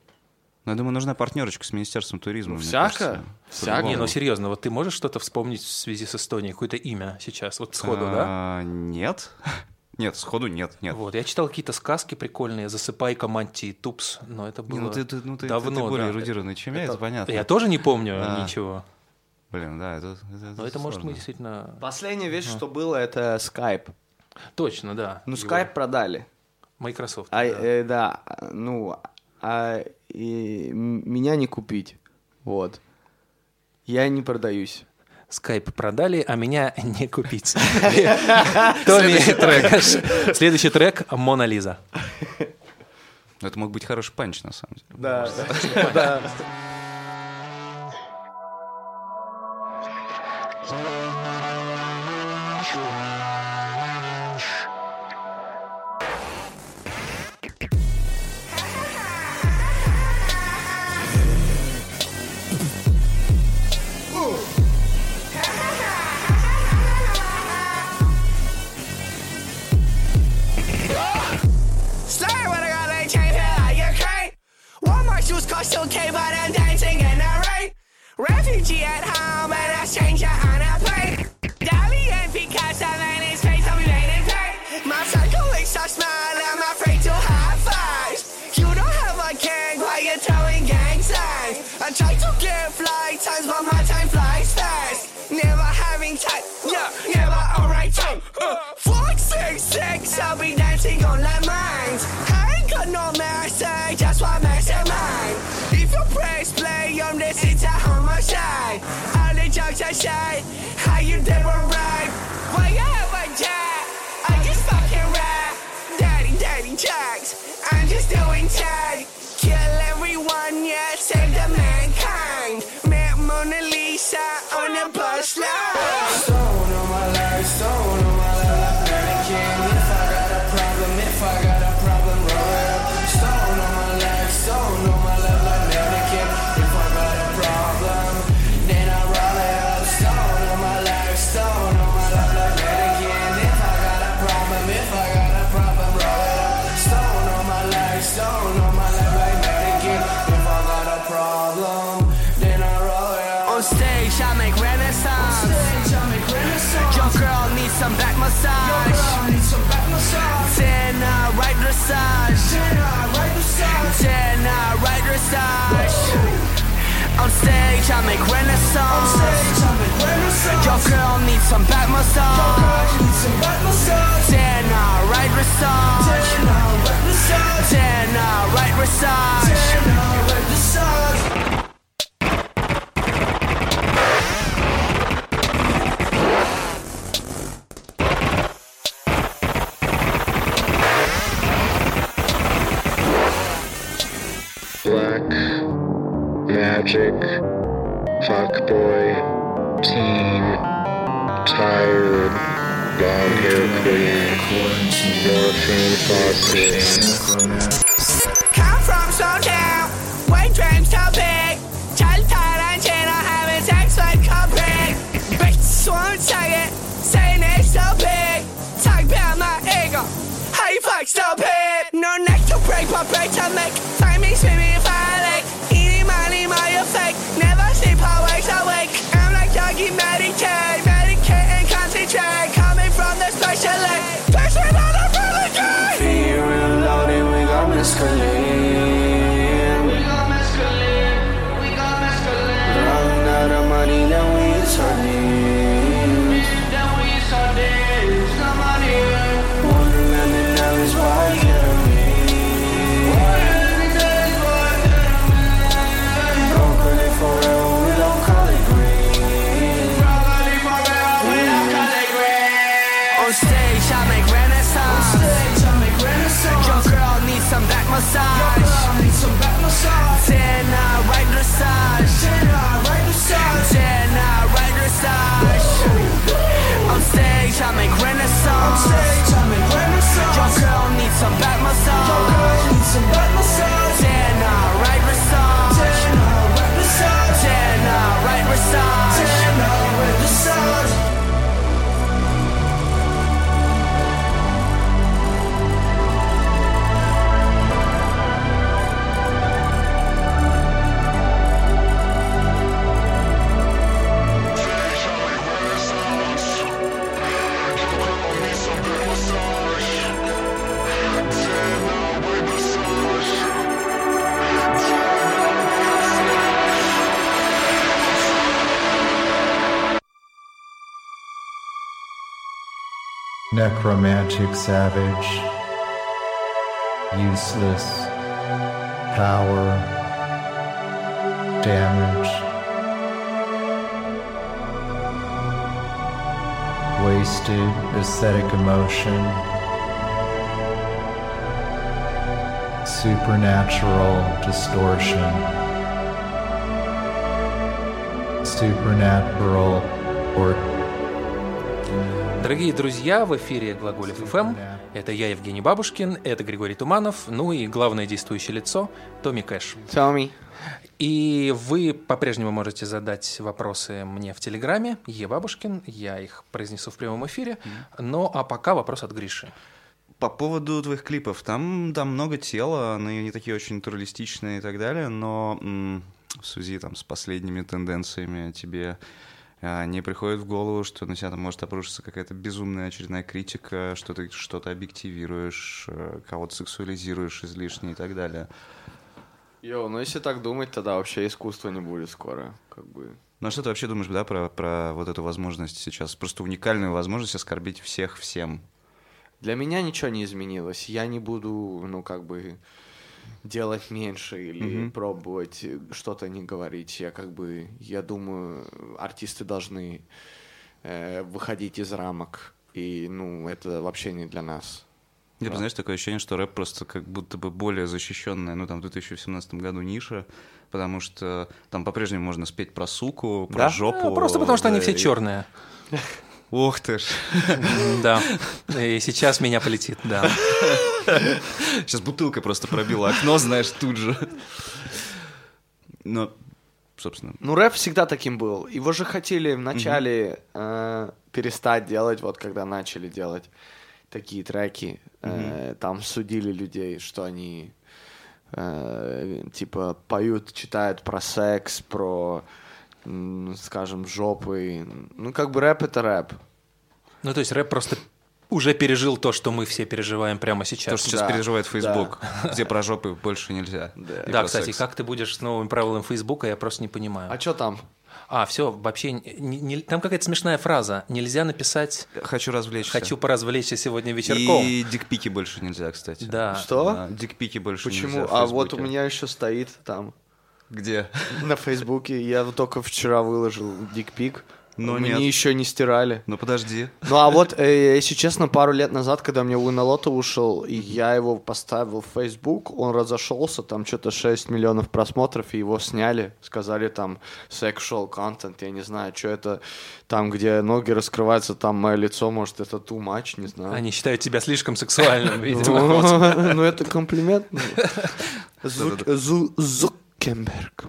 [SPEAKER 6] Ну, я думаю, нужна партнерочка с Министерством туризма. мне
[SPEAKER 5] всяко,
[SPEAKER 6] кажется.
[SPEAKER 5] всяко.
[SPEAKER 4] Не, ну серьезно, вот ты можешь что-то вспомнить в связи с Эстонией, какое-то имя сейчас, вот сходу, да?
[SPEAKER 6] А, Нет. Нет, сходу нет, нет.
[SPEAKER 4] Вот, я читал какие-то сказки прикольные, засыпай Мантии Тупс, но это было
[SPEAKER 6] Не, ну ты, ты- ну, ты- ты-
[SPEAKER 4] давно.
[SPEAKER 6] ты более
[SPEAKER 4] да.
[SPEAKER 6] эрудированный, чем я, это понятно.
[SPEAKER 4] Я тоже не помню
[SPEAKER 6] А.
[SPEAKER 4] ничего,
[SPEAKER 6] Блин, да, это, это,
[SPEAKER 4] но это может мы действительно...
[SPEAKER 5] Последняя вещь, что было, это Skype.
[SPEAKER 4] Точно, да.
[SPEAKER 5] Ну,
[SPEAKER 4] Его-
[SPEAKER 5] Skype продали.
[SPEAKER 4] Microsoft.
[SPEAKER 5] А,
[SPEAKER 4] да.
[SPEAKER 5] э, да, ну, а и меня не купить. Вот. Я не продаюсь.
[SPEAKER 4] Skype продали, а меня не купить. Трек. Следующий трек «Мона Лиза».
[SPEAKER 6] Это мог быть хороший панч, на самом деле.
[SPEAKER 5] Да, да.
[SPEAKER 3] Cost okay, but I'm dancing in the rain. Refugee at home and a stranger on a plane. Dali and Picasso and his face on me made in pain. My circle is so small, I'm afraid to high fives. You don't have a gang while you're throwing gang signs. I try to get flight times, but my time flies fast. Never having time, yeah, never alright time. Uh, four, six, six, I'll be dancing on minds. I ain't got no mercy, just one mastermind. On this, it's a homicide. All the jokes aside, how you never right? Why you have a jack? I just fucking rap. Daddy, daddy jokes. I'm just doing tag. Kill everyone, yeah, save the mankind. Met Mona Lisa on a bus line. Massage. Ten uh, right dressage. Ten uh, right dressage. On stage, I make renaissance. Your girl needs some back massage. Ten uh, right dressage. Ten right dressage.
[SPEAKER 8] Magic Fuckboy Teen Tired Long Hair Queen Morphine Faucet
[SPEAKER 3] Come from Snowtown, when dreams too big. Child Tarantino having sex with Cupid. Bitch, won't say it, saying it's so big. Talk about my ego, how you fuck stupid. No neck to break, but break to make. Find me swimming Maggie, Maddie and Conte J, coming from the special ed.
[SPEAKER 9] Special Savage, useless, power, damage, wasted aesthetic emotion, supernatural distortion, supernatural or
[SPEAKER 4] Дорогие друзья, в эфире Глаголев ФМ. Это я, Евгений Бабушкин, это Григорий Туманов, ну и главное действующее лицо Томми Кэш.
[SPEAKER 5] Tommy.
[SPEAKER 4] И вы по-прежнему можете задать вопросы мне в Телеграме, Е Бабушкин, я их произнесу в прямом эфире. Но а пока вопрос от Гриши.
[SPEAKER 6] По поводу твоих клипов, там, там много тела, они не такие очень натуралистичные и так далее, но в связи там, с последними тенденциями тебе не приходит в голову, что на тебя там может обрушиться какая-то безумная очередная критика, что ты что-то объективируешь, э, кого-то сексуализируешь излишне и так далее.
[SPEAKER 5] Йоу, ну если так думать, тогда вообще искусства не будет скоро. Как бы.
[SPEAKER 6] Ну а что ты вообще думаешь, да, про, про вот эту возможность сейчас? Просто уникальную возможность оскорбить всех всем.
[SPEAKER 5] Для меня ничего не изменилось. Я не буду, ну, как бы, делать меньше или
[SPEAKER 6] Мгм.
[SPEAKER 5] пробовать что-то не говорить. Я как бы, я думаю, артисты должны э, выходить из рамок. И, ну, это вообще не для нас.
[SPEAKER 6] Нет,
[SPEAKER 5] Да.
[SPEAKER 6] знаешь, такое ощущение, что рэп просто как будто бы более защищенная, ну, там, в 2017 году ниша, потому что там по-прежнему можно спеть про суку, про
[SPEAKER 5] Да?
[SPEAKER 6] жопу.
[SPEAKER 4] Ну, Просто потому что они
[SPEAKER 6] да,
[SPEAKER 4] все
[SPEAKER 6] и-
[SPEAKER 4] черные.
[SPEAKER 6] Ох ты ж.
[SPEAKER 4] Да. И сейчас меня полетит, да.
[SPEAKER 6] Сейчас бутылка просто пробила окно, знаешь, тут же. Но, собственно,
[SPEAKER 5] Ну, рэп всегда таким был. Его же хотели вначале э, перестать делать, вот когда начали делать такие треки. Э, Там судили людей, что они э, типа поют, читают про секс, про, скажем, жопы. Ну, как бы рэп это рэп.
[SPEAKER 4] Ну, то есть рэп просто уже пережил то, что мы все переживаем прямо
[SPEAKER 6] То,
[SPEAKER 4] сейчас.
[SPEAKER 6] что сейчас
[SPEAKER 5] Да,
[SPEAKER 6] переживает Facebook, где про жопы больше нельзя.
[SPEAKER 4] Да,
[SPEAKER 6] про
[SPEAKER 4] кстати,
[SPEAKER 6] секс.
[SPEAKER 4] как ты будешь с новым правилом Фейсбука, я просто не понимаю.
[SPEAKER 5] А что там?
[SPEAKER 4] А, все, вообще, не- не- там какая-то смешная фраза. Нельзя написать
[SPEAKER 6] Хочу развлечься.
[SPEAKER 4] «хочу поразвлечься сегодня вечерком».
[SPEAKER 6] И дикпики больше нельзя, кстати.
[SPEAKER 4] Да.
[SPEAKER 5] Что?
[SPEAKER 6] Да, дикпики больше
[SPEAKER 5] Почему?
[SPEAKER 6] нельзя в
[SPEAKER 5] А вот у меня еще стоит там
[SPEAKER 6] Где?
[SPEAKER 5] на Фейсбуке. Я вот только вчера выложил дикпик.
[SPEAKER 6] Но
[SPEAKER 5] Мне
[SPEAKER 6] нет.
[SPEAKER 5] еще не стирали.
[SPEAKER 6] Ну подожди.
[SPEAKER 5] Ну а вот, э, если честно, пару лет назад, когда мне Уиналото ушел, и я его поставил в Facebook, он разошелся, там что-то 6 миллионов просмотров, и его сняли, сказали там sexual content, я не знаю, что это, там, где ноги раскрываются, там мое лицо, может, это too much, не знаю.
[SPEAKER 4] Они считают тебя слишком сексуальным, видимо.
[SPEAKER 5] Ну, ну, это комплимент. Зук- Зукерберг.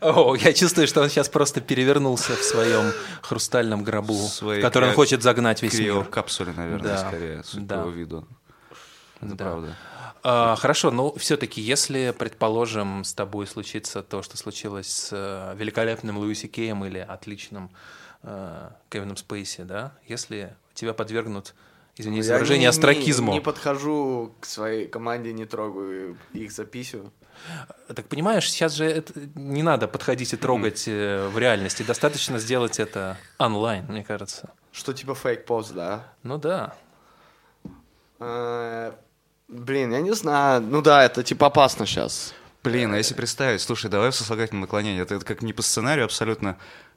[SPEAKER 4] О, я чувствую, что он сейчас просто перевернулся в своем хрустальном гробу,
[SPEAKER 6] В
[SPEAKER 4] который он хочет загнать весь мир.
[SPEAKER 6] Криокапсуле, наверное,
[SPEAKER 4] Да.
[SPEAKER 6] скорее, судя
[SPEAKER 4] Да.
[SPEAKER 6] по виду. Это
[SPEAKER 4] Да.
[SPEAKER 6] правда.
[SPEAKER 4] А, хорошо, но все-таки, если, предположим, с тобой случится то, что случилось с э, великолепным Луиси Кеем или отличным э, Кевином Спейси, да, если тебя подвергнут, извините за
[SPEAKER 5] Я
[SPEAKER 4] выражение,
[SPEAKER 5] не-
[SPEAKER 4] астракизму,
[SPEAKER 5] Не, не подхожу к своей команде, не трогаю их записью.
[SPEAKER 4] так понимаешь, сейчас же это не надо подходить и трогать э, в реальности, достаточно сделать это онлайн, мне кажется.
[SPEAKER 5] Что типа фейк-пост, да?
[SPEAKER 4] Ну да.
[SPEAKER 5] Э, Блин, я не знаю. Ну да, это типа опасно сейчас.
[SPEAKER 6] Блин, а если представить, слушай, давай в сослагательном наклонении, это, это как не по сценарию абсолютно,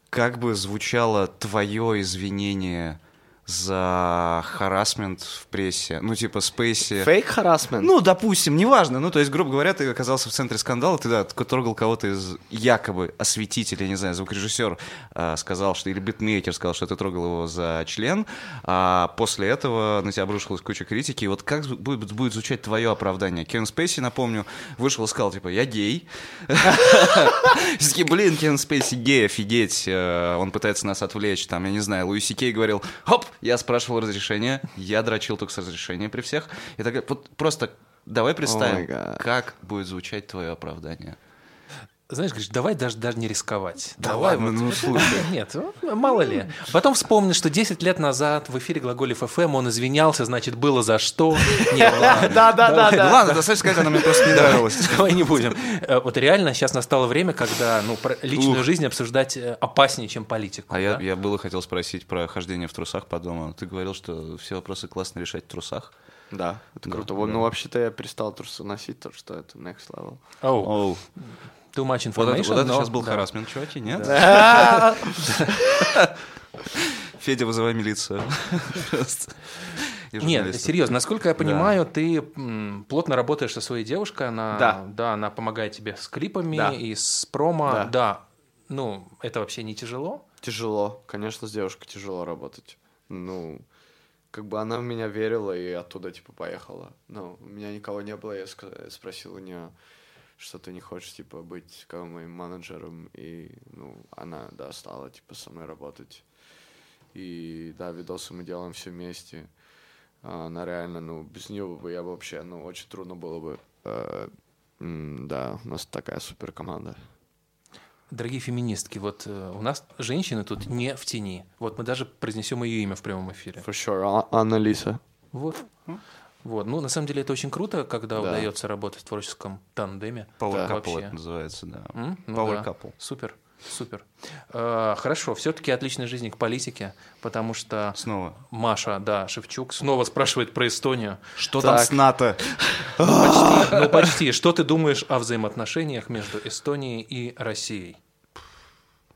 [SPEAKER 6] как бы звучало твое извинение за харасмент в прессе, ну типа Спейси.
[SPEAKER 5] Фейк-харасмент?
[SPEAKER 6] Ну, допустим, неважно. Ну, то есть, грубо говоря, ты оказался в центре скандала, ты, да, трогал кого-то из якобы осветителя, не знаю, звукорежиссер а, сказал, что, или битмейкер сказал, что ты трогал его за член, а после этого на тебя обрушилась куча критики. И вот как будет, будет звучать твое оправдание? Кевин Спейси, напомню, вышел и сказал, типа, я гей. Блин, Кевин Спейси гей, офигеть, э, он пытается нас отвлечь, там, я не знаю, Луиси Кей говорил, хоп, я спрашивал разрешение, я дрочил только с разрешения при всех. И так, вот просто давай представим,
[SPEAKER 5] God.
[SPEAKER 6] как будет звучать твое оправдание.
[SPEAKER 4] Знаешь, говоришь, давай даже, даже не рисковать.
[SPEAKER 6] Да
[SPEAKER 4] давай
[SPEAKER 6] ладно, ну, слушай.
[SPEAKER 4] Нет, ну, мало ли. Потом вспомни, что 10 лет назад в эфире Глаголев ФМ он извинялся, значит, было за что. Нет, ладно.
[SPEAKER 5] Да, да, да, да.
[SPEAKER 6] ладно, достаточно сказать, она мне просто не нравилась.
[SPEAKER 4] Давай не будем. Э, Вот реально сейчас настало время, когда ну, личную жизнь обсуждать э, опаснее, чем политику.
[SPEAKER 6] А я, я было хотел спросить про хождение в трусах по дому. Ты говорил, что все вопросы классно решать в трусах.
[SPEAKER 5] Да, это
[SPEAKER 6] Да,
[SPEAKER 5] круто.
[SPEAKER 6] да.
[SPEAKER 5] Вот, Ну, вообще-то я перестал трусы носить, то что это next level.
[SPEAKER 4] Оу,
[SPEAKER 6] Оу.
[SPEAKER 4] Too much
[SPEAKER 6] Вот это,
[SPEAKER 4] information.
[SPEAKER 6] вот это
[SPEAKER 4] но-
[SPEAKER 6] сейчас был
[SPEAKER 4] да.
[SPEAKER 6] харасмент, чуваки, нет? Федя, вызывай милицию.
[SPEAKER 4] Нет, серьезно, насколько я понимаю, ты м, плотно работаешь со своей девушкой, она,
[SPEAKER 5] Да.
[SPEAKER 4] она помогает тебе с клипами
[SPEAKER 5] Да.
[SPEAKER 4] и с промо.
[SPEAKER 5] Да.
[SPEAKER 4] да. Ну, это вообще не тяжело?
[SPEAKER 5] Тяжело, конечно, с девушкой тяжело работать. Ну, как бы она в меня верила и оттуда, типа, поехала. Ну, у меня никого не было, я спросил у нее, что ты не хочешь, типа, быть как моим менеджером. И, ну, она, да, стала, типа, со мной работать. И, да, видосы мы делаем все вместе. А Она реально, ну, без нее бы я бы вообще, ну, очень трудно было бы. М, Да, у нас такая супер команда.
[SPEAKER 4] Дорогие феминистки, вот э, у нас женщины тут не в тени. Вот мы даже произнесем ее имя в прямом эфире.
[SPEAKER 5] For sure. А- Анна Лиса.
[SPEAKER 4] Вот. Вот. Ну, на самом деле, это очень круто, когда
[SPEAKER 5] Да.
[SPEAKER 4] удается работать в творческом тандеме.
[SPEAKER 6] Power
[SPEAKER 4] Да.
[SPEAKER 6] couple это называется, да.
[SPEAKER 4] М? Ну
[SPEAKER 6] Power
[SPEAKER 4] да.
[SPEAKER 6] couple.
[SPEAKER 4] Супер, супер. Э, хорошо, все-таки отличная жизнь к политике, потому что
[SPEAKER 6] Снова.
[SPEAKER 4] Маша, да, Шевчук снова спрашивает про Эстонию.
[SPEAKER 6] Что
[SPEAKER 5] там
[SPEAKER 6] там
[SPEAKER 5] с
[SPEAKER 6] НАТО?
[SPEAKER 4] Почти, ну почти. Что ты думаешь о взаимоотношениях между Эстонией и Россией?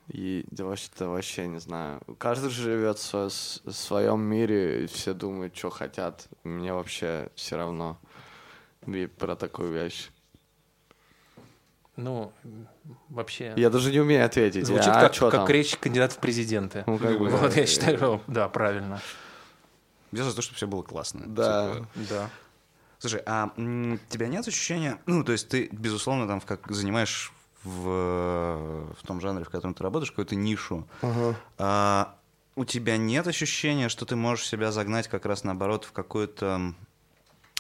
[SPEAKER 5] И да вообще-то вообще не знаю. Каждый живет в сво- с- в своем мире, и все думают, что хотят. Мне вообще все равно и про такую вещь.
[SPEAKER 4] Ну, вообще...
[SPEAKER 5] Я даже не умею ответить.
[SPEAKER 4] Звучит
[SPEAKER 5] а
[SPEAKER 4] как, как
[SPEAKER 5] там?
[SPEAKER 4] речь кандидата в президенты.
[SPEAKER 5] Ну, как бы,
[SPEAKER 4] вот я считаю, да, правильно.
[SPEAKER 6] Я за то, чтобы все было классно.
[SPEAKER 5] Да.
[SPEAKER 6] Типа,
[SPEAKER 4] Да.
[SPEAKER 6] Слушай, а тебя нет ощущения, ну, то есть ты, безусловно, там как занимаешь в, в том жанре, в котором ты работаешь, какую-то нишу. А у тебя нет ощущения, что ты можешь себя загнать как раз наоборот в какую-то,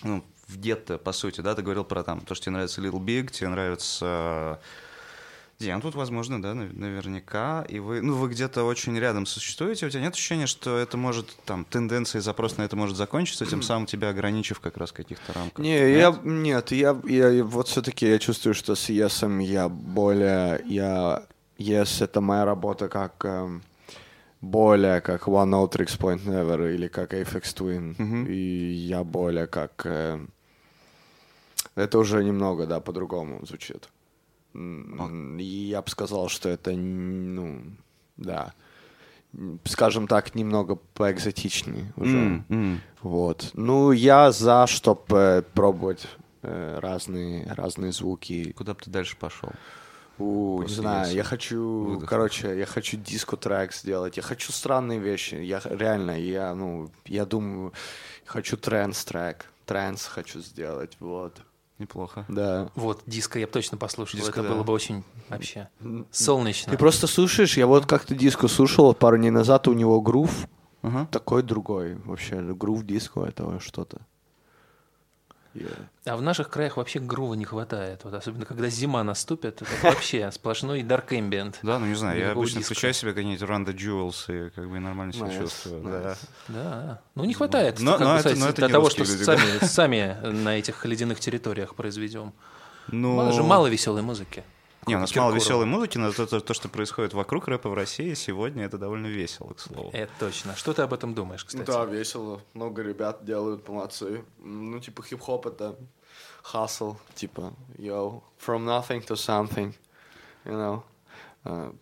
[SPEAKER 6] ну, в гетто, по сути, да? Ты говорил про там, то, что тебе нравится Little Big, тебе нравится Не, ну тут возможно, да, нав- наверняка. И вы, ну, вы где-то очень рядом существуете. У тебя нет ощущения, что это может, там, тенденция и запрос на это может закончиться, тем самым тебя ограничив как раз каких-то рамках?
[SPEAKER 5] Не, я нет, я, я вот все-таки я чувствую, что с Есом я более я Yes это моя работа как эм, более как One Note Tricks Point Never или как Apex Twin.
[SPEAKER 6] Мгм.
[SPEAKER 5] И я более как... эм, это уже немного, да, по-другому звучит. И я бы сказал, что это, ну, да, скажем так, немного поэкзотичнее уже.
[SPEAKER 6] М, м.
[SPEAKER 5] Вот. Ну, я за, чтобы пробовать э, разные, разные звуки.
[SPEAKER 6] Куда бы ты дальше пошел?
[SPEAKER 5] У, не знаю, я хочу,
[SPEAKER 6] Выдохнуть.
[SPEAKER 5] короче, я хочу диско-трек сделать, я хочу странные вещи, я реально, я, ну, я думаю, хочу тренс-трек, тренс хочу сделать, вот,
[SPEAKER 6] Неплохо.
[SPEAKER 5] да.
[SPEAKER 4] Вот, диско я бы точно послушал.
[SPEAKER 6] Диско,
[SPEAKER 4] это
[SPEAKER 6] да.
[SPEAKER 4] было бы очень вообще солнечно.
[SPEAKER 5] Ты просто слушаешь, я вот как-то диско слушал пару дней назад, у него грув
[SPEAKER 6] Ага.
[SPEAKER 5] такой другой, вообще, грув диско это что-то. Yeah.
[SPEAKER 4] А в наших краях вообще грува не хватает. Вот особенно когда зима наступит, это вообще сплошной dark ambient.
[SPEAKER 6] Да, ну не знаю, я обычно
[SPEAKER 4] диска.
[SPEAKER 6] включаю себе какие-нибудь the Jewels и как бы нормально себя
[SPEAKER 5] Nice,
[SPEAKER 6] чувствую. Да.
[SPEAKER 4] Да. Ну, не хватает.
[SPEAKER 6] Но- но это-
[SPEAKER 4] сказать,
[SPEAKER 6] но это
[SPEAKER 4] для
[SPEAKER 6] не
[SPEAKER 4] того, что
[SPEAKER 6] люди,
[SPEAKER 4] сами, сами на этих ледяных территориях произведем.
[SPEAKER 6] Ну,
[SPEAKER 4] Мало же мало веселой музыки.
[SPEAKER 6] Не, у нас
[SPEAKER 4] Киркорова.
[SPEAKER 6] мало веселой музыки, но то, то, то, что происходит вокруг рэпа в России сегодня, это довольно весело, к слову.
[SPEAKER 4] Это точно. Что ты об этом думаешь, кстати?
[SPEAKER 5] Да, весело. Много ребят делают, молодцы. Ну, типа, хип-хоп это hustle, типа, yo, from nothing to something, you know. А,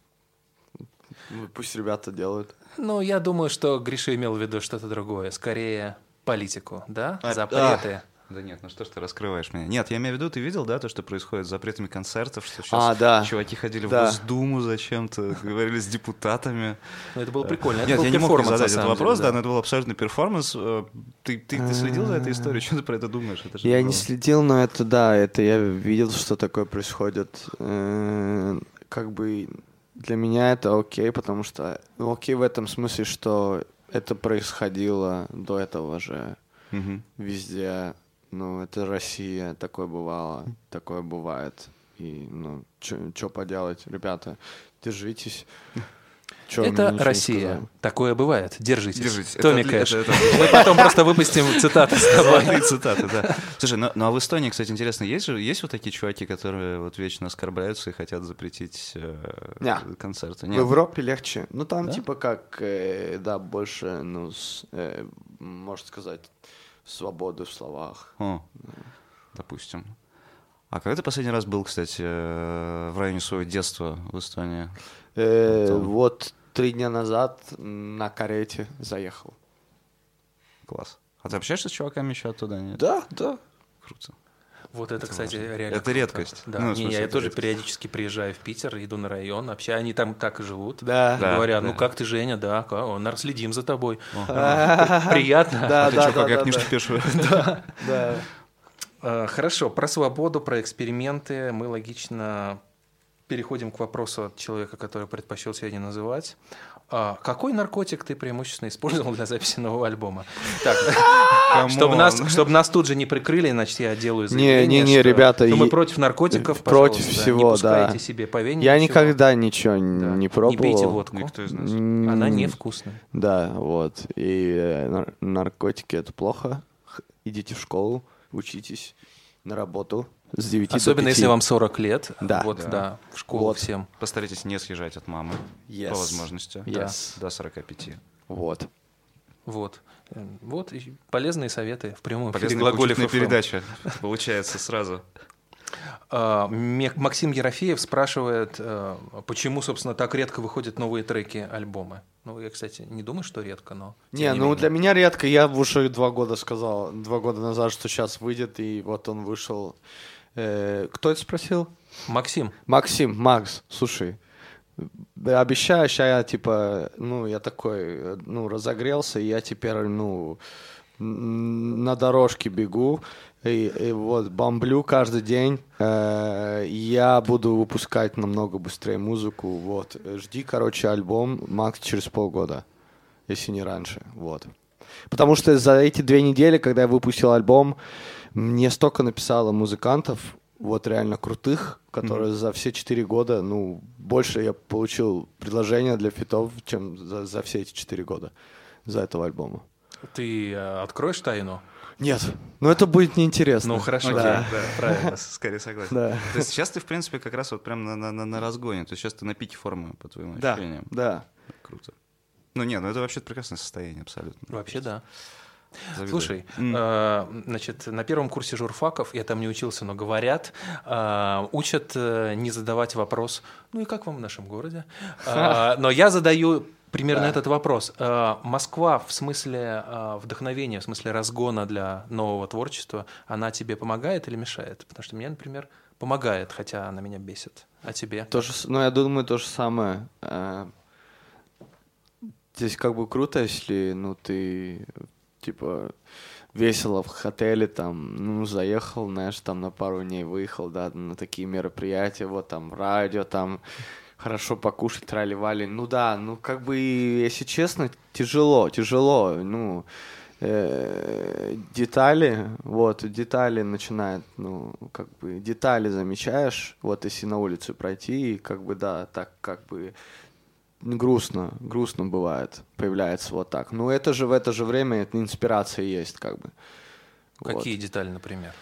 [SPEAKER 5] ну, пусть ребята делают.
[SPEAKER 4] Ну, я думаю, что Гриша имел в виду что-то другое. Скорее, политику, да?
[SPEAKER 6] А,
[SPEAKER 4] Запреты.
[SPEAKER 6] Да нет, ну что ж ты раскрываешь меня? Нет, я имею в виду, ты видел, да, то, что происходит с запретами концертов, что сейчас
[SPEAKER 5] А, да.
[SPEAKER 6] чуваки ходили
[SPEAKER 5] Да.
[SPEAKER 6] в Госдуму зачем-то, говорили с депутатами.
[SPEAKER 4] Ну, это было прикольно. Это
[SPEAKER 6] Нет,
[SPEAKER 4] был
[SPEAKER 6] я не мог задать этот вопрос,
[SPEAKER 4] деле,
[SPEAKER 6] да, но это был абсолютный перформанс. Э, Ты, ты, ты следил за этой историей? Что ты про это думаешь? Это
[SPEAKER 5] Я
[SPEAKER 6] было-
[SPEAKER 5] не следил, но это да, это я видел, что такое происходит. Э, Как бы для меня это окей, потому что ну, окей в этом смысле, что это происходило до этого же
[SPEAKER 6] Мгм.
[SPEAKER 5] везде. Ну, это Россия, такое бывало, такое бывает. И, ну, что поделать, ребята, держитесь. Чё
[SPEAKER 4] Это Россия.
[SPEAKER 5] сказали?
[SPEAKER 4] Такое бывает. Держитесь.
[SPEAKER 6] Держитесь. Это
[SPEAKER 4] Томми
[SPEAKER 6] отли-
[SPEAKER 4] Кэш.
[SPEAKER 6] это- это-
[SPEAKER 4] Мы потом просто выпустим цитаты с тобой.
[SPEAKER 6] Цитаты, да. Слушай, ну, ну а в Эстонии, кстати, интересно, есть же есть вот такие чуваки, которые вот вечно оскорбляются и хотят запретить э,
[SPEAKER 5] Не.
[SPEAKER 6] концерты?
[SPEAKER 5] В
[SPEAKER 6] Нет.
[SPEAKER 5] Европе легче. Ну, там
[SPEAKER 6] Да?
[SPEAKER 5] типа как, э, да, больше, ну, с- э, можно сказать, свободы в словах.
[SPEAKER 6] О, допустим. А когда ты последний раз был, кстати, э, в районе своего детства в Эстонии?
[SPEAKER 5] Э,
[SPEAKER 6] Там.
[SPEAKER 5] Вот три дня назад на карете заехал.
[SPEAKER 6] Класс. А ты общаешься с чуваками еще оттуда? Нет?
[SPEAKER 5] Да, да.
[SPEAKER 6] Круто.
[SPEAKER 4] Вот это, кстати, реально
[SPEAKER 6] Это
[SPEAKER 4] круто.
[SPEAKER 6] редкость.
[SPEAKER 4] Да,
[SPEAKER 6] Ну,
[SPEAKER 4] не,
[SPEAKER 6] смысле,
[SPEAKER 4] я
[SPEAKER 6] это
[SPEAKER 4] тоже
[SPEAKER 6] редкость.
[SPEAKER 4] периодически приезжаю в Питер, иду на район, общаюсь, они там так и живут.
[SPEAKER 5] Да.
[SPEAKER 6] Да.
[SPEAKER 4] Говорят, ну
[SPEAKER 6] да.
[SPEAKER 4] как ты, Женя, да, ка- о, нар- следим за тобой. Приятно.
[SPEAKER 5] Да,
[SPEAKER 6] А ты что, как
[SPEAKER 5] да,
[SPEAKER 6] я
[SPEAKER 5] да,
[SPEAKER 6] книжки
[SPEAKER 5] да.
[SPEAKER 6] пишу?
[SPEAKER 5] Да.
[SPEAKER 4] А, Хорошо, про свободу, про эксперименты мы логично переходим к вопросу от человека, который предпочел себя не называть. А какой наркотик ты преимущественно использовал для записи нового альбома? Так, чтобы нас, чтобы нас тут же не прикрыли, значит, я делаю заявление,
[SPEAKER 5] Не, не, не, ребята,
[SPEAKER 4] что мы против наркотиков,
[SPEAKER 5] против всего,
[SPEAKER 4] не пускайте
[SPEAKER 5] да.
[SPEAKER 4] себе по вене
[SPEAKER 5] Я
[SPEAKER 4] ничего.
[SPEAKER 5] никогда ничего
[SPEAKER 4] Да.
[SPEAKER 5] не пробовал.
[SPEAKER 4] Не пейте водку.
[SPEAKER 6] Никто из нас.
[SPEAKER 4] Она невкусная.
[SPEAKER 5] Да, вот. И э, нар- наркотики это плохо. Идите в школу, учитесь на работу с 9
[SPEAKER 4] Особенно
[SPEAKER 5] до 5.
[SPEAKER 4] если вам 40 лет.
[SPEAKER 5] Да.
[SPEAKER 4] Вот,
[SPEAKER 6] Да.
[SPEAKER 4] да, в школу
[SPEAKER 5] Вот.
[SPEAKER 4] всем.
[SPEAKER 6] Постарайтесь не съезжать от мамы.
[SPEAKER 5] Yes.
[SPEAKER 6] По возможности.
[SPEAKER 5] Yes.
[SPEAKER 6] До 45.
[SPEAKER 5] Вот.
[SPEAKER 4] Вот. Э, Вот и полезные советы в прямом эфире
[SPEAKER 6] Полезная передача. Получается сразу.
[SPEAKER 4] А, Максим Ерофеев спрашивает, э, почему, собственно, так редко выходят новые треки альбома. Ну, я, кстати, не думаю, что редко, но... тем
[SPEAKER 5] Не, ну
[SPEAKER 4] менее.
[SPEAKER 5] для меня редко. Я уже два года сказал, два года назад, что сейчас выйдет, и вот он вышел. Э, кто это спросил?
[SPEAKER 4] Максим,
[SPEAKER 5] Максим, Макс, слушай, обещаю, ща я типа, ну, я такой, ну, разогрелся, и я теперь, ну, на дорожке бегу, и, и вот бомблю каждый день. Э, я буду выпускать намного быстрее музыку, вот. Жди, короче, альбом Макс через полгода, если не раньше, вот. Потому что за эти две недели, когда я выпустил альбом, мне столько написало музыкантов, вот реально крутых, которые за все четыре года, ну, больше я получил предложения для фитов, чем за, за все эти четыре года, за этого альбома.
[SPEAKER 4] Ты э, откроешь тайну?
[SPEAKER 5] Нет, ну это будет неинтересно.
[SPEAKER 4] Ну хорошо,
[SPEAKER 5] Да.
[SPEAKER 4] окей, да, правильно.
[SPEAKER 6] Скорее согласен.
[SPEAKER 5] Да.
[SPEAKER 6] То есть сейчас ты, в принципе, как раз вот прям на, на- на- разгоне. То есть сейчас ты на пике формы, по твоим
[SPEAKER 5] Да,
[SPEAKER 6] ощущениям.
[SPEAKER 5] да.
[SPEAKER 6] Круто. Ну нет, ну это вообще прекрасное состояние, абсолютно.
[SPEAKER 4] Вообще да.
[SPEAKER 6] Завидую.
[SPEAKER 4] Слушай,
[SPEAKER 6] М.
[SPEAKER 4] э, значит, на первом курсе журфаков, я там не учился, но говорят, э, учат э, не задавать вопрос, ну и как вам в нашем городе? Э, Но я задаю примерно этот вопрос. Э, Москва в смысле э, вдохновения, в смысле разгона для нового творчества, она тебе помогает или мешает? Потому что мне, например, помогает, хотя она меня бесит. А тебе?
[SPEAKER 5] То же, ну, я думаю, то же самое. Э, Здесь как бы круто, если, ну, ты, типа, весело в отеле, там, ну, заехал, знаешь, там на пару дней выехал, да, на такие мероприятия, вот там радио, там, хорошо покушать, трали-вали. Ну да, ну, как бы, если честно, тяжело, тяжело, ну, э, детали, вот, детали начинают, ну, как бы, детали замечаешь, вот, если на улицу пройти, и как бы, да, так, как бы, грустно, грустно бывает, появляется вот так. Но это же в это же время это инспирация есть, как бы. Вот.
[SPEAKER 4] Какие детали, например?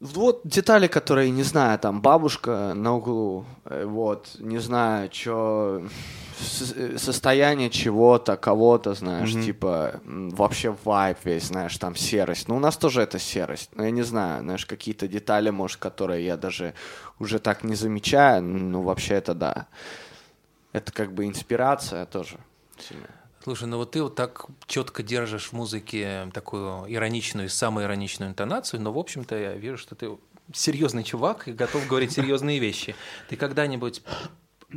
[SPEAKER 5] Вот детали, которые, не знаю, там бабушка на углу, э, вот, не знаю, что состояние чего-то, кого-то, знаешь, типа м, вообще вайб весь, знаешь, там серость. Ну, у нас тоже это серость. Но я не знаю, знаешь, какие-то детали, может, которые я даже уже так не замечаю, ну, вообще это да. Это как бы инспирация тоже. сильная.
[SPEAKER 4] Слушай, ну вот ты вот так четко держишь в музыке такую ироничную, самую ироничную интонацию, но, в общем-то, я вижу, что ты серьезный чувак и готов говорить серьезные вещи. Ты когда-нибудь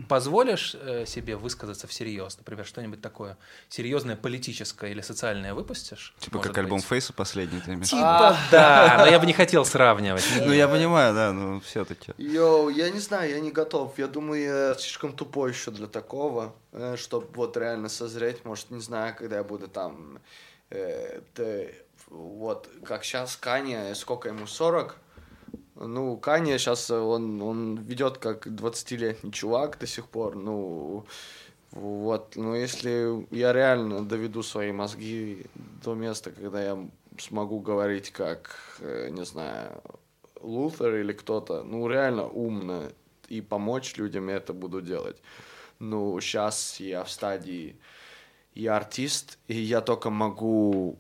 [SPEAKER 4] позволишь э, себе высказаться всерьез? Например, что-нибудь такое серьезное, политическое или социальное выпустишь?
[SPEAKER 6] Типа как альбом
[SPEAKER 4] быть?
[SPEAKER 6] Фейса последний, ты имеешь?
[SPEAKER 4] Типа, да, но я бы не хотел сравнивать.
[SPEAKER 6] Ну я понимаю, да, но все-таки.
[SPEAKER 5] Йоу, я не знаю, я не готов. Я думаю, я слишком тупой еще для такого, чтобы вот реально созреть. Может, не знаю, когда я буду там... э, вот, как сейчас Каня, сколько ему, 40? Ну, Каня сейчас, он, он ведет как 20-летний чувак до сих пор. Ну, вот, ну, если я реально доведу свои мозги до места, когда я смогу говорить как, э, не знаю, Лутер или кто-то, ну, реально умно, и помочь людям я это буду делать. Ну, сейчас я в стадии, я артист, и я только могу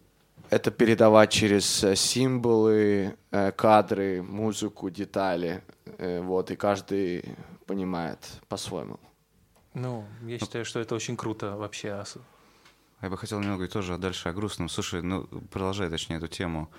[SPEAKER 5] это передавать через э, символы, э, кадры, музыку, детали, э, вот, и каждый понимает по-своему.
[SPEAKER 4] Ну, я считаю, что это очень круто вообще.
[SPEAKER 6] Я бы хотел немного тоже дальше о грустном. Слушай, ну, продолжай, точнее, эту тему.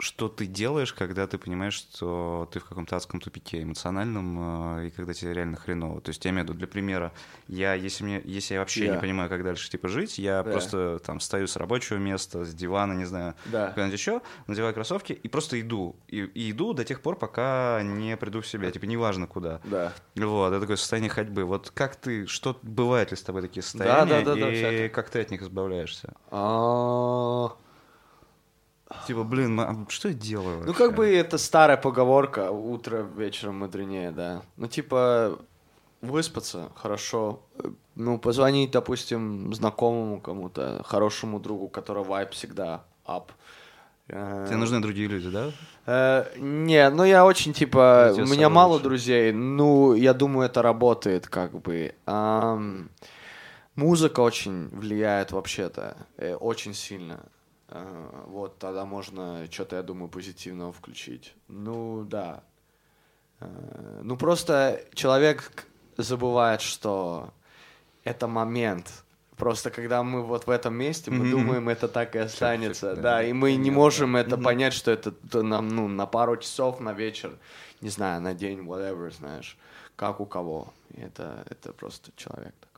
[SPEAKER 6] Что ты делаешь, когда ты понимаешь, что ты в каком-то адском тупике эмоциональном, э, и когда тебе реально хреново? То есть, я имею в виду, для примера, я, если, мне, если я вообще
[SPEAKER 5] Да.
[SPEAKER 6] не понимаю, как дальше, типа, жить, я
[SPEAKER 5] Да.
[SPEAKER 6] просто там встаю с рабочего места, с дивана, не знаю,
[SPEAKER 5] Да.
[SPEAKER 6] куда-нибудь еще, надеваю кроссовки и просто иду. И, и иду до тех пор, пока не приду в себя, типа, неважно куда.
[SPEAKER 5] Да.
[SPEAKER 6] Вот, это такое состояние ходьбы. Вот как ты, что бывает ли с тобой такие состояния,
[SPEAKER 5] да, да,
[SPEAKER 6] и
[SPEAKER 5] всякое.
[SPEAKER 6] как ты от них избавляешься? Типа, блин, а что я делаю?
[SPEAKER 5] Ну,
[SPEAKER 6] вообще?
[SPEAKER 5] как бы это старая поговорка, утро вечером мудренее, да. Ну, типа, выспаться хорошо. Ну, позвонить, допустим, знакомому кому-то, хорошему другу, которого вайп всегда up. Э,
[SPEAKER 6] Тебе нужны другие люди, да?
[SPEAKER 5] Э, не, ну я очень типа, у меня мало друзей, ну я думаю это работает как бы. Музыка очень влияет вообще-то, э, очень сильно. Э, вот тогда можно что-то, я думаю, позитивного включить. Ну да. Э, ну просто человек забывает, что это момент. Просто когда мы вот в этом месте, мы
[SPEAKER 6] Мгм.
[SPEAKER 5] думаем, это так и останется.
[SPEAKER 6] да.
[SPEAKER 5] Да, и мы не
[SPEAKER 6] Понятно.
[SPEAKER 5] можем это понять, что это нам, ну, на пару часов, на вечер, не знаю, на день, whatever, знаешь, как у кого. И это, это просто человек такой.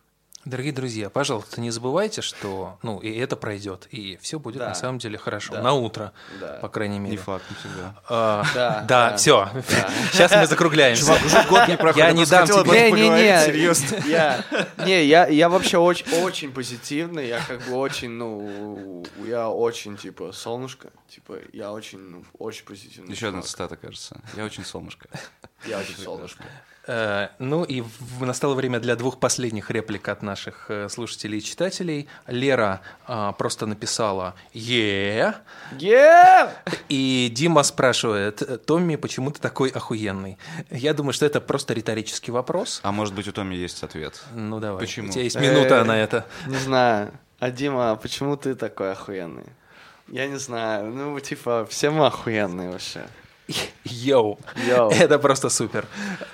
[SPEAKER 4] Дорогие друзья, пожалуйста, не забывайте, что ну и это пройдет, и все будет
[SPEAKER 5] Да.
[SPEAKER 4] на самом деле хорошо.
[SPEAKER 5] Да.
[SPEAKER 4] На утро,
[SPEAKER 5] Да.
[SPEAKER 4] по крайней мере.
[SPEAKER 6] Не факт, не всегда.
[SPEAKER 4] А,
[SPEAKER 5] Да,
[SPEAKER 4] да,
[SPEAKER 5] да.
[SPEAKER 4] все. Сейчас мы закругляемся.
[SPEAKER 6] Чувак, уже год не проходит.
[SPEAKER 4] Я не дам тебе-
[SPEAKER 5] Не, не, не.
[SPEAKER 6] серьезно.
[SPEAKER 5] Я, не, я, я вообще очень, очень позитивный, я как бы очень, ну, я очень, типа, солнышко, типа, я очень, ну, очень позитивный.
[SPEAKER 6] Еще одна цитата, кажется. Я очень солнышко.
[SPEAKER 5] Я очень солнышко.
[SPEAKER 4] Э, Ну и настало время для двух последних реплик от наших э, слушателей и читателей. Лера а, просто написала «Е»,
[SPEAKER 5] Yeah!
[SPEAKER 4] и Дима спрашивает «Томми, почему ты такой охуенный?» Я думаю, что это просто риторический вопрос.
[SPEAKER 6] А может быть, у Томи есть ответ?
[SPEAKER 4] Ну давай,
[SPEAKER 6] Почему?
[SPEAKER 4] у тебя есть минута
[SPEAKER 5] Э,
[SPEAKER 4] на это.
[SPEAKER 5] Не знаю. А Дима, почему ты такой охуенный? Я не знаю. Ну, типа, все мы охуенные вообще.
[SPEAKER 4] Yo.
[SPEAKER 5] Yo.
[SPEAKER 4] Это просто супер.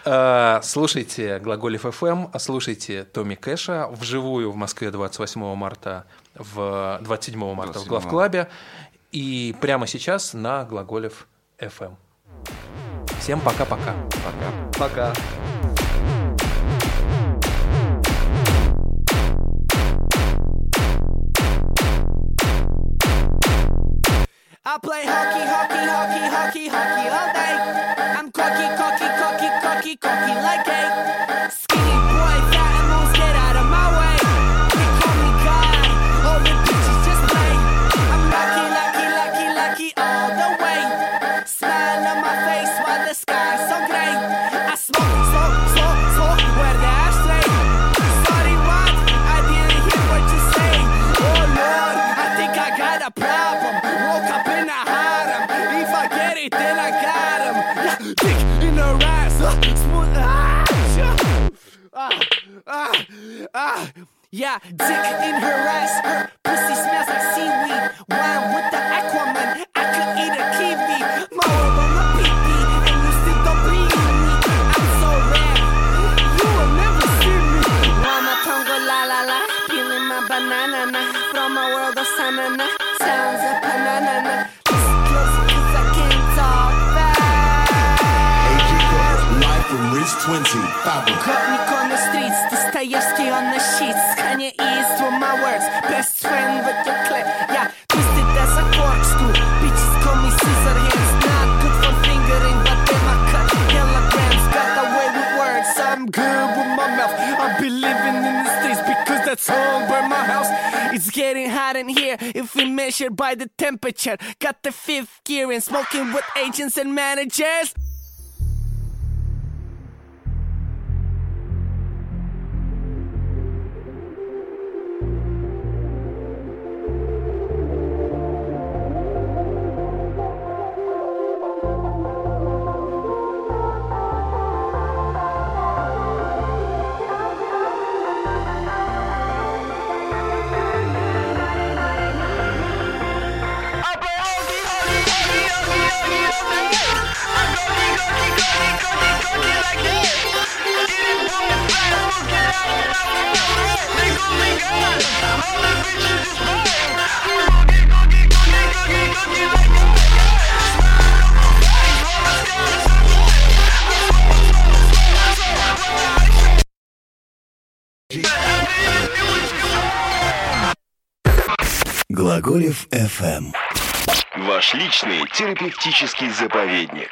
[SPEAKER 4] Э, Слушайте Глаголев FM, слушайте Томми Кэша вживую в Москве 28 марта, в 27 марта в
[SPEAKER 6] 27.
[SPEAKER 4] Главклабе и прямо сейчас на Глаголев FM. Всем пока-пока.
[SPEAKER 6] Пока.
[SPEAKER 5] Пока.
[SPEAKER 3] I play hockey, hockey, hockey, hockey, hockey all day. I'm cocky, cocky, cocky, cocky, cocky like Yeah, dick in her ass. Her pussy smells like seaweed. Wine with the Aquaman. I could eat a kiwi. More pee and you still. I'm so rare. You will never see me. Tongue la la la, peeling my banana na. from a world of sanana. Sounds of banana.
[SPEAKER 7] is 20, Bobby.
[SPEAKER 3] Gotnik on the streets, Dostoevsky on the sheets. Kanye ease with my words, best friend with your clip. Yeah, twisted as a corkscrew. Bitches call me scissor hands, not good for fingering, but then I cut kilograms. Got the away with words, I'm good with my mouth. I've been living in the streets because that's home by my house. It's getting hot in here if we measure by the temperature. Got the fifth gear and smoking with agents and managers.
[SPEAKER 1] Глаголев FM.
[SPEAKER 2] Ваш личный терапевтический заповедник.